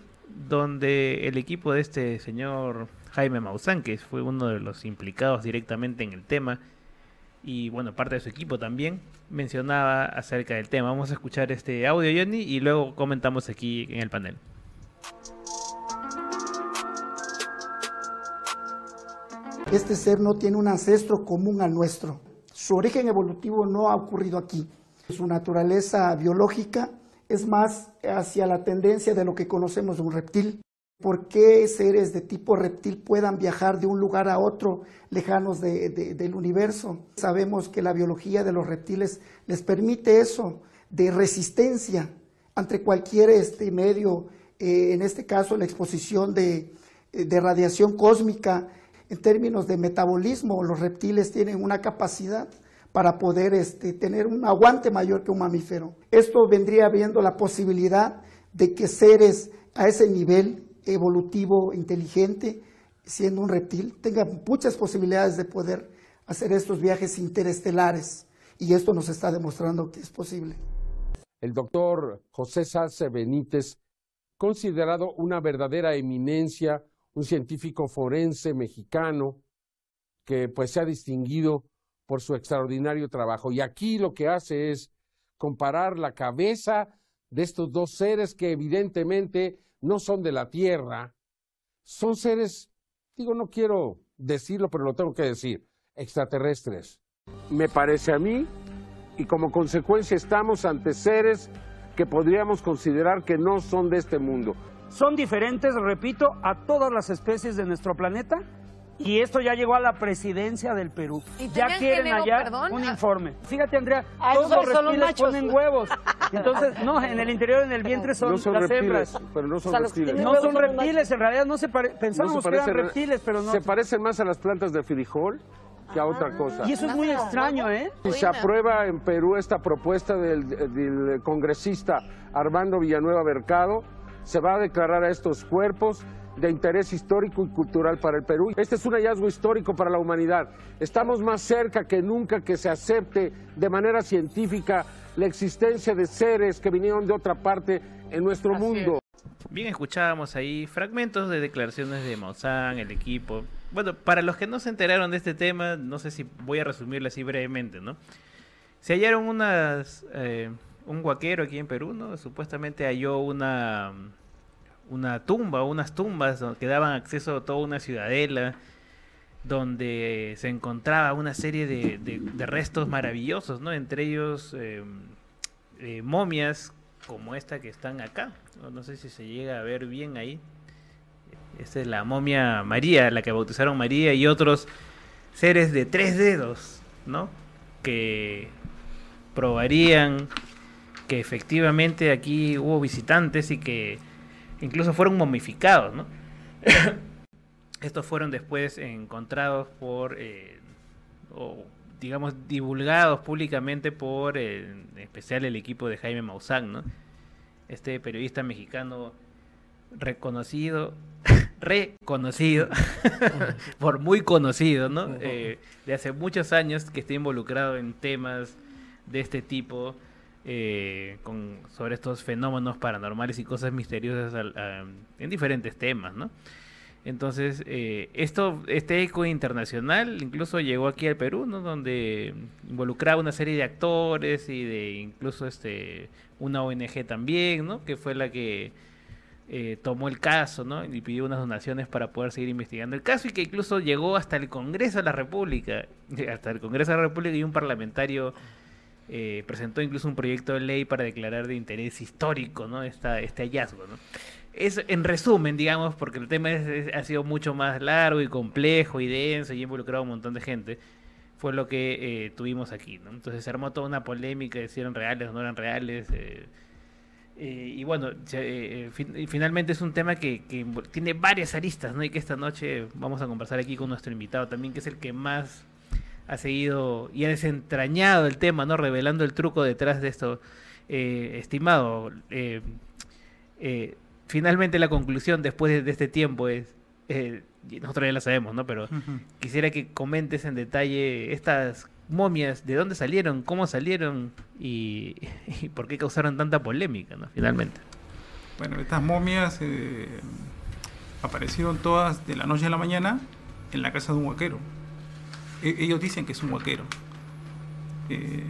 donde el equipo de este señor Jaime Maussan, que fue uno de los implicados directamente en el tema, y bueno, parte de su equipo también, mencionaba acerca del tema. Vamos a escuchar este audio, Johnny, y luego comentamos aquí en el panel. Este ser no tiene un ancestro común al nuestro. Su origen evolutivo no ha ocurrido aquí. Su naturaleza biológica es más hacia la tendencia de lo que conocemos de un reptil. ¿Por qué seres de tipo reptil puedan viajar de un lugar a otro lejanos de- de- del universo? Sabemos que la biología de los reptiles les permite eso, de resistencia ante cualquier este medio, eh, en este caso la exposición de, de radiación cósmica. En términos de metabolismo, los reptiles tienen una capacidad para poder este, tener un aguante mayor que un mamífero. Esto vendría viendo la posibilidad de que seres a ese nivel evolutivo inteligente, siendo un reptil, tengan muchas posibilidades de poder hacer estos viajes interestelares. Y esto nos está demostrando que es posible. El doctor José Salce Benítez, considerado una verdadera eminencia, un científico forense mexicano que pues se ha distinguido por su extraordinario trabajo. Y aquí lo que hace es comparar la cabeza de estos dos seres que evidentemente no son de la Tierra, son seres, digo, no quiero decirlo, pero lo tengo que decir, extraterrestres. Me parece a mí, y como consecuencia estamos ante seres que podríamos considerar que no son de este mundo. Son diferentes, repito, a todas las especies de nuestro planeta. Y esto ya llegó a la presidencia del Perú. ¿Y Ya quieren género, allá perdón? un informe. Fíjate, Andrea, todos los reptiles machos. ponen huevos. Entonces, no, en el interior, en el vientre son, No son las reptiles, hembras. pero no son O sea, reptiles. No son reptiles, en realidad no se pare- pensábamos No se que eran reptiles, pero no. Se parecen más a las plantas de frijol que a otra cosa. Y eso es muy extraño, ¿eh? Si se aprueba en Perú esta propuesta del, del congresista Armando Villanueva Mercado, se va a declarar a estos cuerpos de interés histórico y cultural para el Perú. Este es un hallazgo histórico para la humanidad. Estamos más cerca que nunca que se acepte de manera científica la existencia de seres que vinieron de otra parte en nuestro mundo. Bien, escuchábamos ahí fragmentos de declaraciones de Maussan, el equipo. Bueno, para los que no se enteraron de este tema, no sé si voy a resumirlo así brevemente, ¿no? Se hallaron unas. eh, un guaquero aquí en Perú, ¿no? Supuestamente halló una. Una tumba, unas tumbas que daban acceso a toda una ciudadela, donde se encontraba una serie de, de- restos maravillosos, ¿no? Entre ellos eh, eh, momias como esta que están acá. No sé si se llega a ver bien ahí. Esta es la momia María, la que bautizaron María y otros seres de tres dedos, ¿no? Que probarían que efectivamente aquí hubo visitantes y que incluso fueron momificados, ¿no? (coughs) Estos fueron después encontrados por, eh, o digamos, divulgados públicamente por, eh, en especial el equipo de Jaime Maussan, ¿no? Este periodista mexicano reconocido, (coughs) reconocido, (laughs) por muy conocido, ¿no? Eh, de hace muchos años que está involucrado en temas de este tipo, eh, con, sobre estos fenómenos paranormales y cosas misteriosas al- a- en diferentes temas, ¿no? Entonces, eh, esto, este eco internacional incluso llegó aquí al Perú, ¿no? Donde involucraba una serie de actores y de incluso este una ONG también, ¿no? Que fue la que eh, tomó el caso, ¿no? Y pidió unas donaciones para poder seguir investigando el caso y que incluso llegó hasta el Congreso de la República, (laughs) hasta el Congreso de la República y un parlamentario eh, presentó incluso un proyecto de ley para declarar de interés histórico, ¿no? Esta, este hallazgo, ¿no? Es en resumen, digamos, porque el tema ha sido mucho más largo y complejo y denso y ha involucrado a un montón de gente, fue lo que eh, tuvimos aquí, ¿no? Entonces se armó toda una polémica de si eran reales o no eran reales. eh, Eh, y bueno, finalmente es un tema que, que tiene varias aristas, ¿no? Y que esta noche vamos a conversar aquí con nuestro invitado también, que es el que más ha seguido y ha desentrañado el tema, ¿no? Revelando el truco detrás de esto. Eh, estimado, eh, eh, finalmente la conclusión después de, de este tiempo es, eh, y nosotros ya la sabemos, ¿no? Pero quisiera que comentes en detalle estas momias, de dónde salieron, cómo salieron y, (laughs) y por qué causaron tanta polémica, ¿no? Finalmente. Bueno, estas momias eh, aparecieron todas de la noche a la mañana en la casa de un huaquero. E- ellos dicen que es un huaquero. Eh,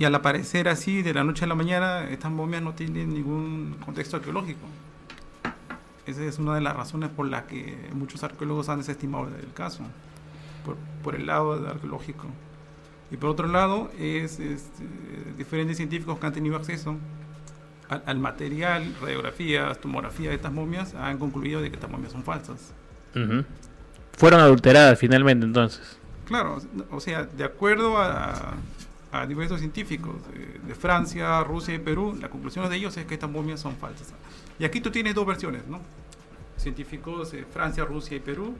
y al aparecer así de la noche a la mañana, estas momias no tienen ningún contexto arqueológico. Esa es una de las razones por las que muchos arqueólogos han desestimado el caso, por, por el lado arqueológico. Y por otro lado, es, este, diferentes científicos que han tenido acceso al, al material, radiografías, tomografías de estas momias, han concluido de que estas momias son falsas. Fueron adulteradas finalmente entonces. Claro, o sea, de acuerdo a, a diversos científicos de Francia, Rusia y Perú, la conclusión de ellos es que estas momias son falsas. Y aquí tú tienes dos versiones, ¿no? Científicos de Francia, Rusia y Perú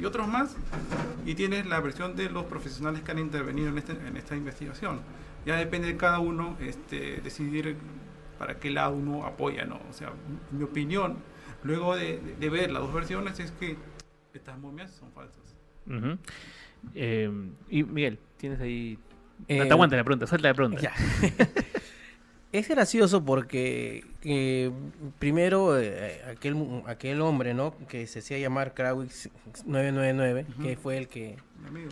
y otros más. Y tienes la versión de los profesionales que han intervenido en, este- esta investigación. Ya depende de cada uno este, decidir para qué lado uno apoya, ¿no? O sea, mi opinión, luego de, ver las dos versiones, es que estas momias son falsas. Ujú. Eh, y Miguel, tienes ahí... Eh, no te aguanta la pregunta, suelta la pregunta. Ya. (laughs) Es gracioso porque eh, primero eh, aquel, aquel hombre, ¿no? Que se hacía llamar Krawix 999, que fue el que... Mi amigo.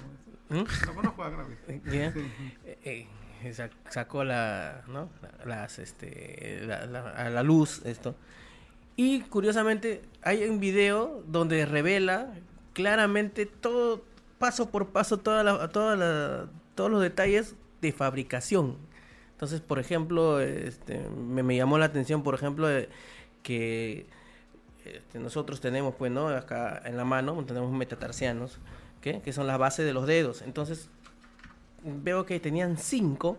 ¿Mm? Lo conozco a Gravis. (laughs) ¿Ya? Sí. Sa- sacó la, ¿no? Las, este, la- la- a la luz esto. Y curiosamente hay un video donde revela claramente todo, paso por paso, toda la, toda la- todos los detalles de fabricación. Entonces, por ejemplo, este, me, me llamó la atención, por ejemplo, de que este, nosotros tenemos, pues, ¿no? Acá en la mano tenemos metatarsianos, ¿qué? que son las bases de los dedos. Entonces, veo que tenían cinco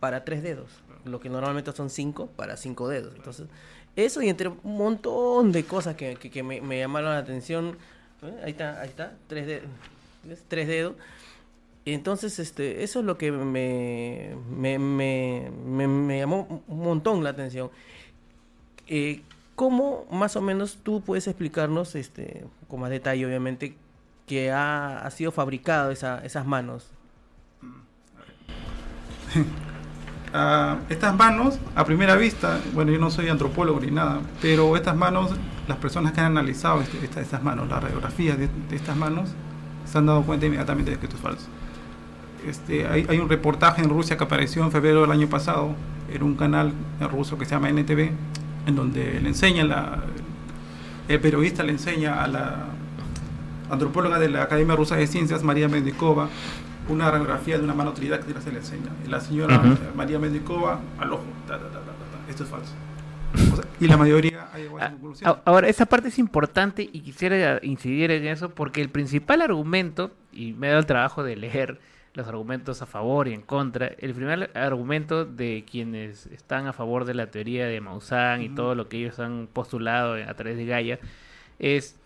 para tres dedos, lo que normalmente son cinco para cinco dedos. Entonces, eso y entre un montón de cosas que, que- que me, me llamaron la atención. ¿eh? Ahí está, ahí está, tres, de- ¿ves? tres dedos. Entonces, este, eso es lo que me, me, me, me- llamó un montón la atención. Eh, ¿Cómo más o menos tú puedes explicarnos, este, con más detalle obviamente, que ha, ha sido fabricado esa, esas manos? (laughs) Ah, estas manos, a primera vista, bueno, yo no soy antropólogo ni nada, pero estas manos, las personas que han analizado este- esta- estas manos, las radiografías de, de estas manos, se han dado cuenta inmediatamente de que esto es falso. Este, hay, hay un reportaje en Rusia que apareció en febrero del año pasado en un canal ruso que se llama NTV, en donde le enseña la, el periodista le enseña a la antropóloga de la Academia Rusa de Ciencias, María Mendikova, una radiografía de una mano tridactila se le enseña. Y la señora Ujú. eh, María Mendikova al ojo, ta, ta, ta, ta, ta, ta, esto es falso. O sea, y la mayoría ha llegado a esa conclusión. A- Ahora, esa parte es importante y quisiera incidir en eso porque el principal argumento, y me he dado el trabajo de leer los argumentos a favor y en contra, el primer argumento de quienes están a favor de la teoría de Maussan y todo lo que ellos han postulado a través de Gaia es,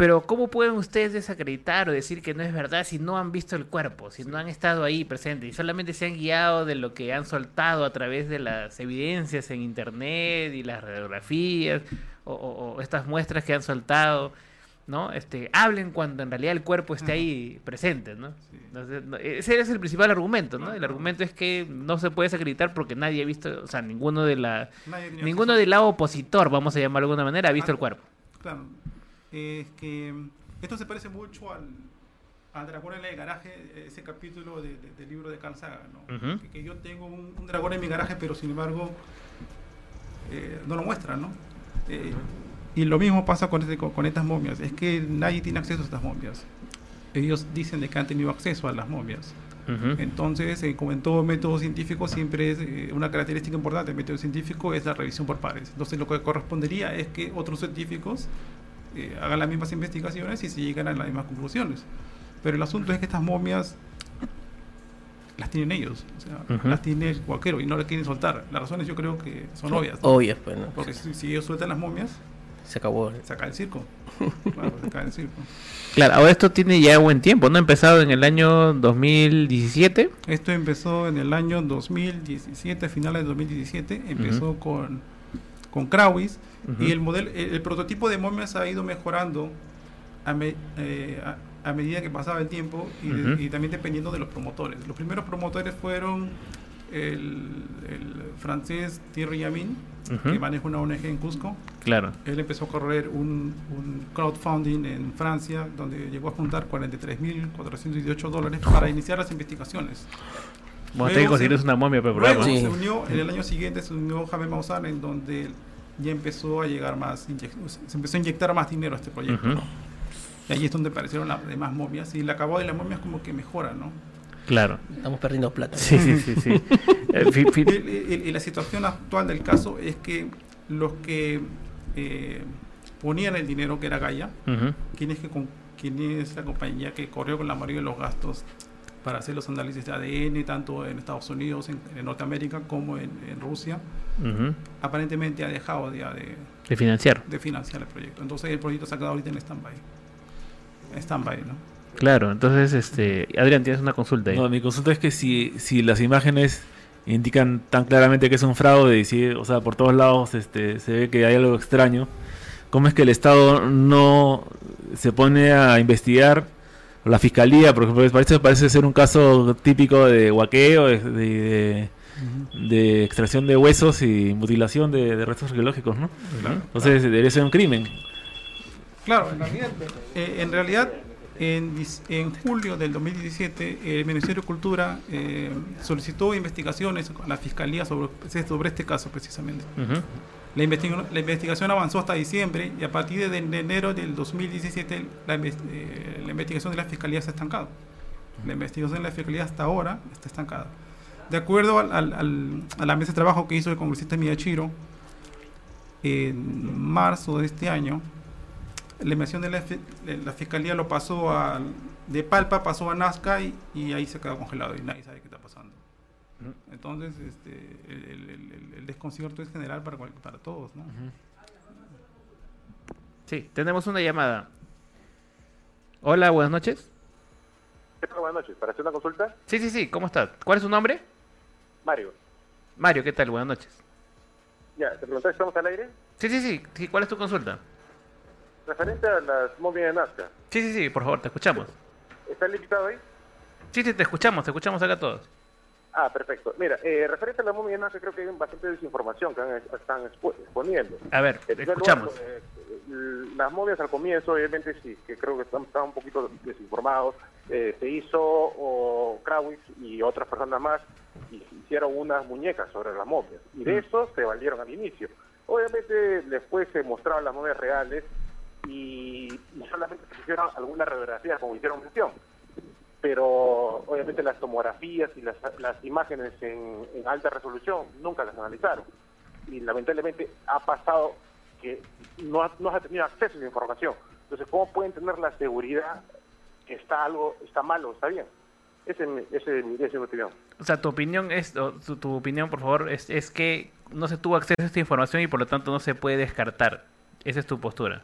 pero ¿cómo pueden ustedes desacreditar o decir que no es verdad si no han visto el cuerpo, si no han estado ahí presentes y solamente se han guiado de lo que han soltado a través de las evidencias en internet y las radiografías o, o- o estas muestras que han soltado? ¿no? Este, hablen cuando en realidad el cuerpo esté ahí presente, ¿no? Entonces, no- ese es el principal argumento, ¿no? El argumento es que no se puede desacreditar porque nadie ha visto, o sea, ninguno de la Nadie ninguno del lado opositor, vamos a llamarlo de alguna manera, ha visto el cuerpo. Claro, es que esto se parece mucho al, al dragón en el garaje, ese capítulo de- de- del libro de Carl Sagan, ¿no? Ujú. que, que yo tengo un, un dragón en mi garaje, pero sin embargo eh, no lo muestran, ¿no? Eh, y lo mismo pasa con, este- con, con estas momias, es que nadie tiene acceso a estas momias. Ellos dicen de que han tenido acceso a las momias. Entonces, eh, como en todo método científico, siempre es eh, una característica importante del método científico es la revisión por pares. Entonces, lo que correspondería es que otros científicos eh, hagan las mismas investigaciones y se llegan a las mismas conclusiones. Pero el asunto es que estas momias, las tienen ellos, o sea, Ujú. las tiene el huaquero y no las quieren soltar. Las razones yo creo que son obvias. Obvias, pues, ¿no? Porque si, si ellos sueltan las momias, Se acabó. se acaba el circo. (laughs) Claro, se acaba el circo. Claro, ahora esto tiene ya buen tiempo, ¿no? Empezado en el año 2017. Esto empezó en el año 2017, a finales de 2017, empezó con, con Crowis Ujú. y el, modelo, el, el prototipo de momias ha ido mejorando a, me- eh, a- a medida que pasaba el tiempo y, de- Ujú. y también dependiendo de los promotores. Los primeros promotores fueron el, el francés Thierry Yamin, Ujú. que maneja una ONG en Cusco. Claro. Él empezó a correr un, un crowdfunding en Francia, donde llegó a juntar 43.418 dólares para iniciar las investigaciones. Bueno, Luego tengo que conseguir se- una momia el luego programa. se unió, en el año siguiente se unió Jaime Maussan, en donde ya empezó a llegar más, se empezó a inyectar más dinero a este proyecto. Ujú. Y ahí es donde aparecieron las demás momias, y el acabado de las momias como que mejora, ¿no? Claro. Estamos perdiendo plata. Sí, sí, sí, sí. (laughs) Eh, Y, y- y la situación actual del caso es que los que eh, ponían el dinero, que era Gaia, Ujú. quien, es que con- quien es la compañía que corrió con la mayoría de los gastos para hacer los análisis de ADN, tanto en Estados Unidos, en, en Norteamérica, como en, en Rusia, Aparentemente ha dejado ya de, De financiar. de financiar el proyecto. Entonces el proyecto se ha quedado ahorita en stand-by. En stand-by, ¿no? Claro, entonces, este, Adrián, tienes una consulta ahí. No, mi consulta es que si, si las imágenes indican tan claramente que es un fraude y si, o sea, por todos lados este, se ve que hay algo extraño, ¿cómo es que el Estado no se pone a investigar? La fiscalía, por ejemplo, parece, parece ser un caso típico de huaqueo, de, de, de extracción de huesos y mutilación de, de restos arqueológicos, ¿no? Claro. Entonces debería ser un crimen. Claro, en realidad, eh, en, realidad en, julio del 2017, el Ministerio de Cultura eh, solicitó investigaciones a la Fiscalía sobre, sobre este caso precisamente. Ujú. La, investiga- la investigación avanzó hasta diciembre y a partir de, enero del 2017 la, eh, la investigación de la Fiscalía se ha estancado. La investigación de la Fiscalía hasta ahora está estancada. De acuerdo al- al- al- a la mesa de trabajo que hizo el congresista Miyachiro, en marzo de este año, la investigación de la, la Fiscalía lo pasó a, de Palpa, pasó a Nazca y, y ahí se quedó congelado y nadie sabe qué está pasando. Entonces, este, el, el- el- el desconcierto es general para, cual- para todos, ¿no? Sí, tenemos una llamada. Hola, buenas noches. Buenas noches. ¿Para hacer una consulta? Sí, sí, sí, ¿cómo estás? ¿Cuál es su nombre? Mario. Mario, ¿qué tal? Buenas noches. Ya, te pregunté, ¿estamos al aire? Sí, sí, sí, ¿cuál es tu consulta? Referente a las momias de Nazca. Sí, sí, sí, por favor, te escuchamos. ¿Está el invitado ahí? Sí, sí, te escuchamos, te escuchamos acá todos. Ah, perfecto. Mira, eh, referente a la momia de Nazca, creo que hay bastante desinformación que han- están exponiendo. A ver, primer escuchamos. lugar, eh, las momias al comienzo, obviamente sí, que creo que están, están un poquito desinformados. Eh, se hizo o Krawitz y otras personas más y hicieron unas muñecas sobre las momias y de Mm. eso se valieron al inicio. Obviamente después se mostraron las momias reales y, solamente se hicieron algunas radiografías como hicieron mención pero obviamente las tomografías y las, las imágenes en, en alta resolución nunca las analizaron. Y lamentablemente ha pasado que no, ha- no ha tenido acceso a esa información. Entonces, ¿cómo pueden tener la seguridad está algo, está mal o está bien? Esa es mi, esa es mi- esa es mi opinión. O sea, tu opinión es, o tu, tu opinión, por favor, es, es que no se tuvo acceso a esta información y por lo tanto no se puede descartar. Esa es tu postura.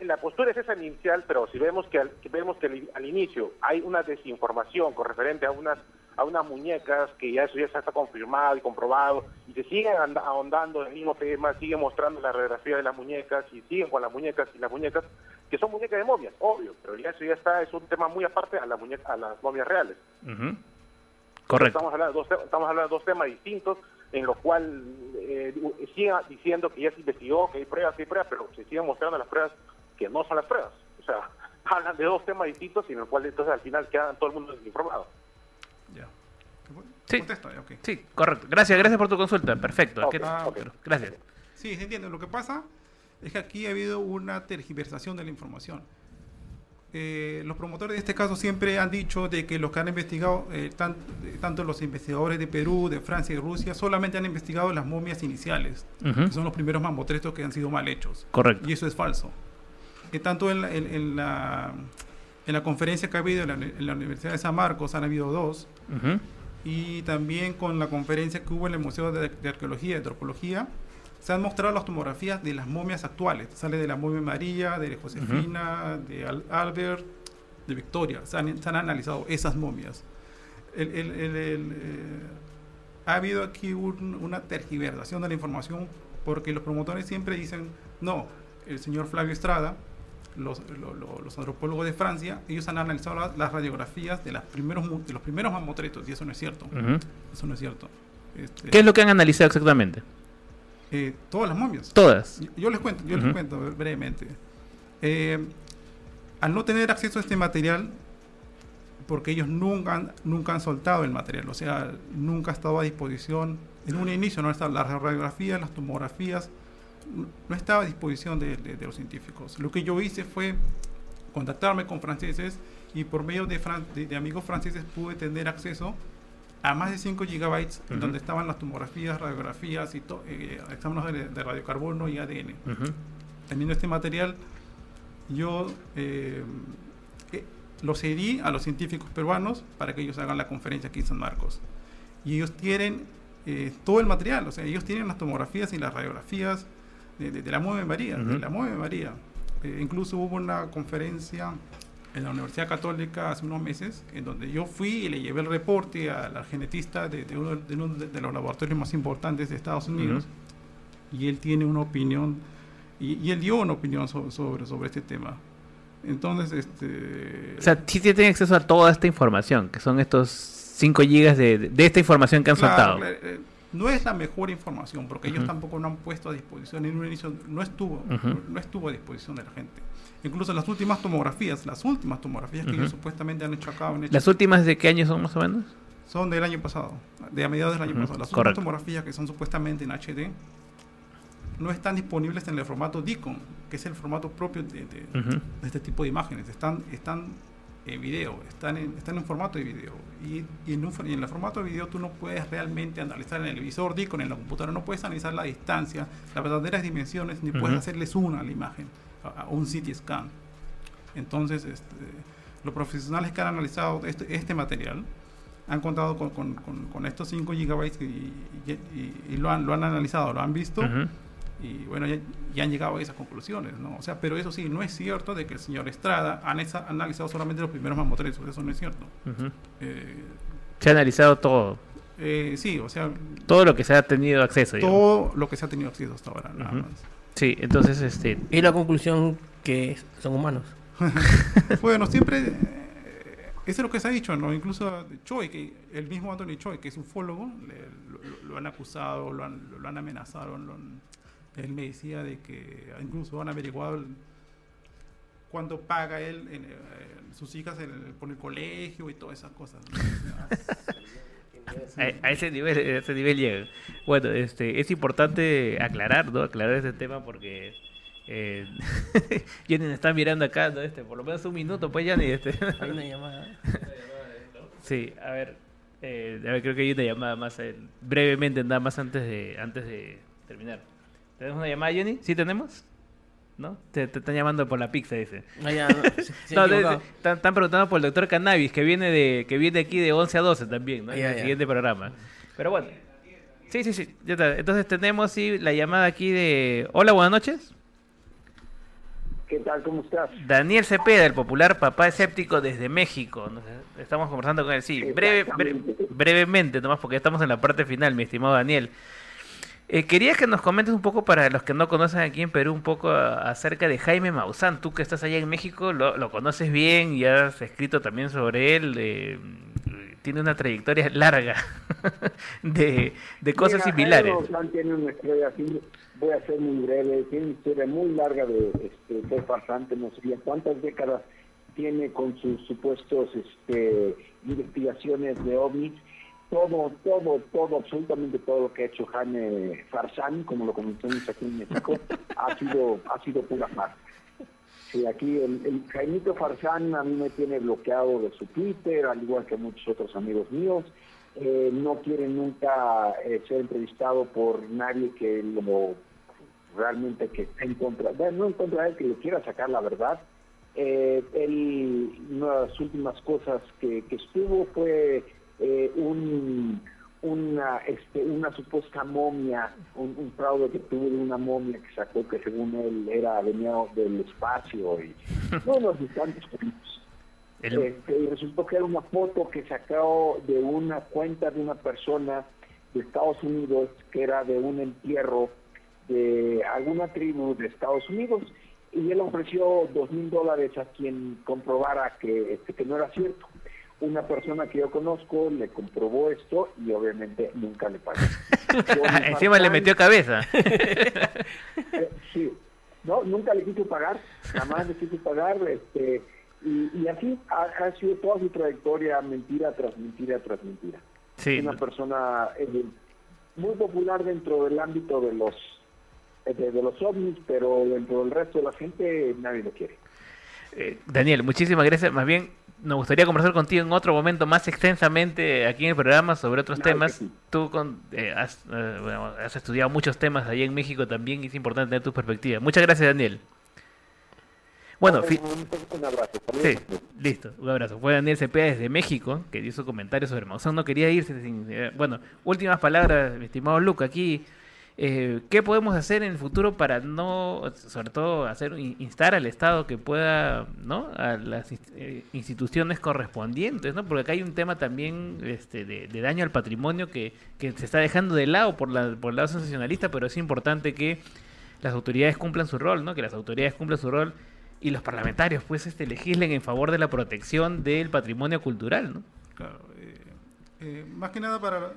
La postura es esa inicial, pero si vemos que al, que vemos que al, al inicio hay una desinformación con referente a unas a unas muñecas que ya eso ya está confirmado y comprobado y se siguen ahondando en el mismo tema, siguen mostrando la radiografía de las muñecas y siguen con las muñecas y las muñecas que son muñecas de momias, obvio, pero ya eso ya está es un tema muy aparte a las muñecas a las momias reales. Correcto. Estamos hablando de dos, estamos hablando de dos temas distintos en los cuales eh, siguen diciendo que ya se investigó, que hay pruebas, que hay pruebas, pero se siguen mostrando las pruebas que no son las pruebas. O sea, (laughs) hablan de dos temas distintos y en los cuales entonces al final quedan todo el mundo desinformado. Sí. Sí, correcto. Gracias, gracias por tu consulta. Perfecto. Ok, ¿Qué- ok. Gracias. Sí, se entiende. Lo que pasa es que aquí ha habido una tergiversación de la información. Eh, los promotores de este caso siempre han dicho de que los que han investigado, eh, tan- eh, tanto los investigadores de Perú, de Francia y Rusia, solamente han investigado las momias iniciales, que son los primeros mamotrestos que han sido mal hechos. Correcto. Y eso es falso. Que tanto en la, en, en la, en la conferencia que ha habido en la, en la Universidad de San Marcos han habido dos, Ujú. y también con la conferencia que hubo en el Museo de, de Arqueología y Antropología, se han mostrado las tomografías de las momias actuales. Sale de la momia María, de Josefina, de Al- Albert, de Victoria. Se han, se han analizado esas momias. El- el- el, eh, ha habido aquí un- una tergiversación de la información porque los promotores siempre dicen, no, el señor Flavio Estrada, los, lo- lo- los antropólogos de Francia, ellos han analizado la- las radiografías de, las primeros, de los primeros mamotretos y eso no es cierto. Eso no es cierto. Este, ¿Qué es lo que han analizado exactamente? eh, todas las momias. Todas. Yo, yo les cuento, yo les cuento bre- brevemente. Eh, al no tener acceso a este material, porque ellos nunca han, nunca han soltado el material, o sea, nunca ha estado a disposición. En un inicio no estaban las radiografías, las tomografías, no- estaba a disposición de, de- de los científicos. Lo que yo hice fue contactarme con franceses y por medio de, fran- de- amigos franceses pude tener acceso a más de 5 gigabytes en Ujú. donde estaban las tomografías, radiografías y eh, exámenes de, radiocarbono y ADN. Ujú. Teniendo este material, yo eh, eh, lo cedí a los científicos peruanos para que ellos hagan la conferencia aquí en San Marcos. Y ellos tienen eh, todo el material, o sea, ellos tienen las tomografías y las radiografías de, de- de la Mueve María, de Ujú. la Mueve María. Eh, incluso hubo una conferencia en la Universidad Católica hace unos meses, en donde yo fui y le llevé el reporte a la genetista de, de uno, de uno de- de los laboratorios más importantes de Estados Unidos, y él tiene una opinión, y, y él dio una opinión so- sobre, sobre este tema. Entonces, este... O sea, sí tienen acceso a toda esta información, que son estos 5 gigas de, de esta información que han Claro, soltado. claro, eh, no es la mejor información, porque ellos tampoco no han puesto a disposición, en un inicio no estuvo, no, no estuvo a disposición de la gente. Incluso las últimas tomografías, las últimas tomografías que ellos supuestamente han hecho acá, han hecho- ¿Las últimas de qué año son más o menos? son del año pasado, de a mediados del año pasado. Las últimas tomografías que son supuestamente en HD no están disponibles en el formato DICOM, que es el formato propio de, de este tipo de imágenes. Están, están en video, están en, están en formato de video. Y, y en, un, y en el formato de video tú no puedes realmente analizar en el visor DICOM, en la computadora, no puedes analizar la distancia, las verdaderas dimensiones, ni puedes Ujú. hacerle zoom a la imagen, a, a un CT scan. Entonces, este, los profesionales que han analizado este, este material han contado con, con- con- con estos 5 gigabytes y, y- y- y lo, han, lo han analizado, lo han visto. Y bueno, ya, ya han llegado a esas conclusiones, ¿no? O sea, pero eso sí, no es cierto de que el señor Estrada ha analiza- ha analizado solamente los primeros mamotretos, eso no es cierto. Eh, Se ha analizado todo. eh, sí, o sea, Todo lo que se ha tenido acceso. digamos. todo lo que se ha tenido acceso hasta ahora, nada más. Sí, entonces, este... Y la conclusión que son humanos. (laughs) bueno, siempre eh, eso es lo que se ha dicho, ¿no? Incluso Choi, que el mismo Anthony Choi, que es ufólogo, le- lo han acusado, lo han, lo han amenazado, lo han- él me decía de que incluso han averiguado el- cuánto paga él en, eh, sus hijas en- por el colegio y todas esas cosas. (laughs) A, a ese nivel, a ese nivel llega. Bueno, este, es importante aclarar, ¿no? Aclarar este tema porque eh, (laughs) Jenny me está mirando acá, ¿no? Este, por lo menos un minuto, pues Jenny, este. (laughs) Hay una llamada. Sí, a ver, eh, a ver, creo que hay una llamada más eh, brevemente, nada más antes de antes de terminar. ¿Tenemos una llamada, Jenny? ¿Sí tenemos? ¿No? Te, te están llamando por la pizza, dice. Ah, ya, (laughs) no, se- se No, han de- de- equivocado. están, están preguntando por el doctor Cannabis, que viene de que viene aquí de 11 a 12 también, ¿no? En Ya, el ya. siguiente programa. Pero bueno. Sí, sí, sí. ya está. Entonces tenemos sí, la llamada aquí de... Hola, buenas noches. ¿Qué tal? ¿Cómo estás? Daniel Cepeda, el popular papá escéptico desde México. Nos- Estamos conversando con él. Sí, breve, bre- brevemente, nomás porque ya estamos en la parte final, mi estimado Daniel. Eh, quería que nos comentes un poco para los que no conocen aquí en Perú un poco a- acerca de Jaime Maussan. Tú que estás allá en México lo, lo conoces bien y has escrito también sobre él. eh, tiene una trayectoria larga (laughs) de, de cosas Mira, similares. Jaime Maussan tiene una historia así, voy a ser muy breve, tiene una historia muy larga de, este, de farsante, no sé cuántas décadas tiene con sus supuestos este, investigaciones de ovnis. Todo, todo, todo, absolutamente todo lo que ha hecho Jaime Farsán, como lo conocemos aquí en México, ha sido, ha sido pura farsa. Sí, aquí el, el Jaimito Farsán a mí me tiene bloqueado de su Twitter, al igual que muchos otros amigos míos. Eh, no quiere nunca eh, ser entrevistado por nadie que lo realmente que en contra, no en contra de él, que le quiera sacar la verdad. Eh, él, una de las últimas cosas que estuvo fue eh, un, una, este, una supuesta momia, un, un fraude que tuvo de una momia que sacó que según él era venido del espacio y (laughs) bueno, y tantos cosas. Este, y resultó que era una foto que sacó de una cuenta de una persona de Estados Unidos que era de un entierro de alguna tribu de Estados Unidos y él ofreció dos mil dólares a quien comprobara que, este, que no era cierto. Una persona que yo conozco le comprobó esto y obviamente nunca le pagó. (laughs) Encima le metió cabeza. (laughs) Eh, sí, no, nunca le quiso pagar, jamás le quiso pagar, este, y, y así ha, ha sido toda su trayectoria, mentira tras mentira tras mentira. Sí. Una persona eh, muy popular dentro del ámbito de los eh, de, de los ovnis, pero dentro del resto de la gente nadie lo quiere. Eh, Daniel, muchísimas gracias. Más bien, nos gustaría conversar contigo en otro momento más extensamente aquí en el programa sobre otros Claro temas. sí. Tú con, eh, has, eh, bueno, has estudiado muchos temas allá en México también y es importante tener tu perspectiva. Muchas gracias, Daniel. Bueno, un abrazo. Sí, listo, un abrazo. Fue Daniel Cepeda desde México, que dio su comentario sobre Maussan. No quería irse sin... eh, Bueno, últimas palabras, mi estimado Luca, aquí. Eh, ¿Qué podemos hacer en el futuro para no, sobre todo, hacer in- instar al Estado que pueda, ¿no? A las eh, instituciones correspondientes, ¿no? Porque acá hay un tema también este, de, de daño al patrimonio que, que se está dejando de lado por, la, por el lado sensacionalista, pero es importante que las autoridades cumplan su rol, ¿no? Que las autoridades cumplan su rol y los parlamentarios pues este legislen en favor de la protección del patrimonio cultural, ¿no? Claro, eh, eh, más que nada para,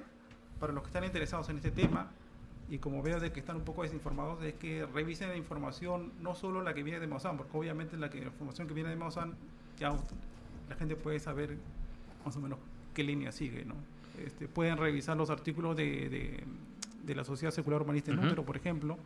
para los que están interesados en este tema y como veo de que están un poco desinformados, es que revisen la información, no solo la que viene de Maussan, porque obviamente la, que, la información que viene de Maussan ya la gente puede saber más o menos qué línea sigue, ¿no? Este, pueden revisar los artículos de, de, de la Sociedad Secular Humanista en Ujú. Útero, por ejemplo,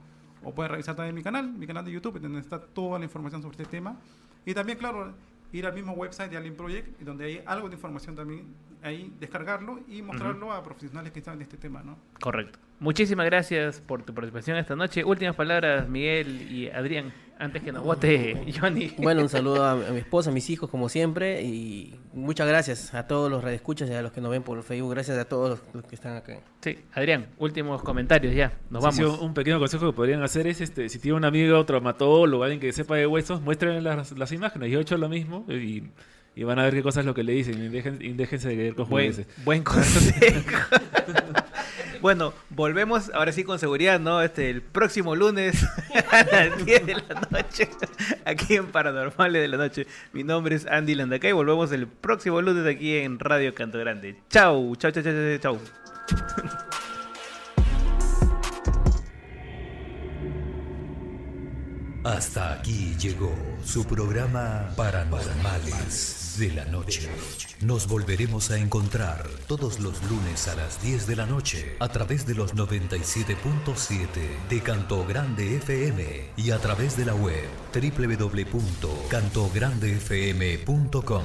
o pueden revisar también mi canal, mi canal de YouTube, donde está toda la información sobre este tema. Y también, claro, ir al mismo website de Alien Project, donde hay algo de información también, ahí descargarlo y mostrarlo a profesionales que saben de este tema, ¿no? Correcto. Muchísimas gracias por tu participación esta noche. Últimas palabras, Miguel y Adrián, antes que nos vote (laughs) Johnny. Bueno, un saludo a, a mi esposa, a mis hijos, como siempre, y muchas gracias a todos los redescuchas y a los que nos ven por Facebook. Gracias a todos los, los que están acá. Sí, Adrián, últimos comentarios ya. Nos Sí, vamos. sí, un pequeño consejo que podrían hacer es, este, si tiene un amigo traumatólogo, alguien que sepa de huesos, muestren las, las imágenes. Yo he hecho lo mismo y, y van a ver qué cosas es lo que le dicen. Y, dejen- y déjense de querer con Buen, juguetes. buen (laughs) consejo. bueno, volvemos ahora sí con seguridad, ¿no? Este, el próximo lunes (laughs) a las 10 de la noche, aquí en Paranormales de la Noche. Mi nombre es Andy Landacay. Volvemos el próximo lunes aquí en Radio Canto Grande. Chau, chau, chau, chau, chau. chau. Hasta aquí llegó su programa Paranormales de la Noche. Nos volveremos a encontrar todos los lunes a las 10 de la noche a través de los 97.7 de Canto Grande FM y a través de la web www.cantograndefm.com.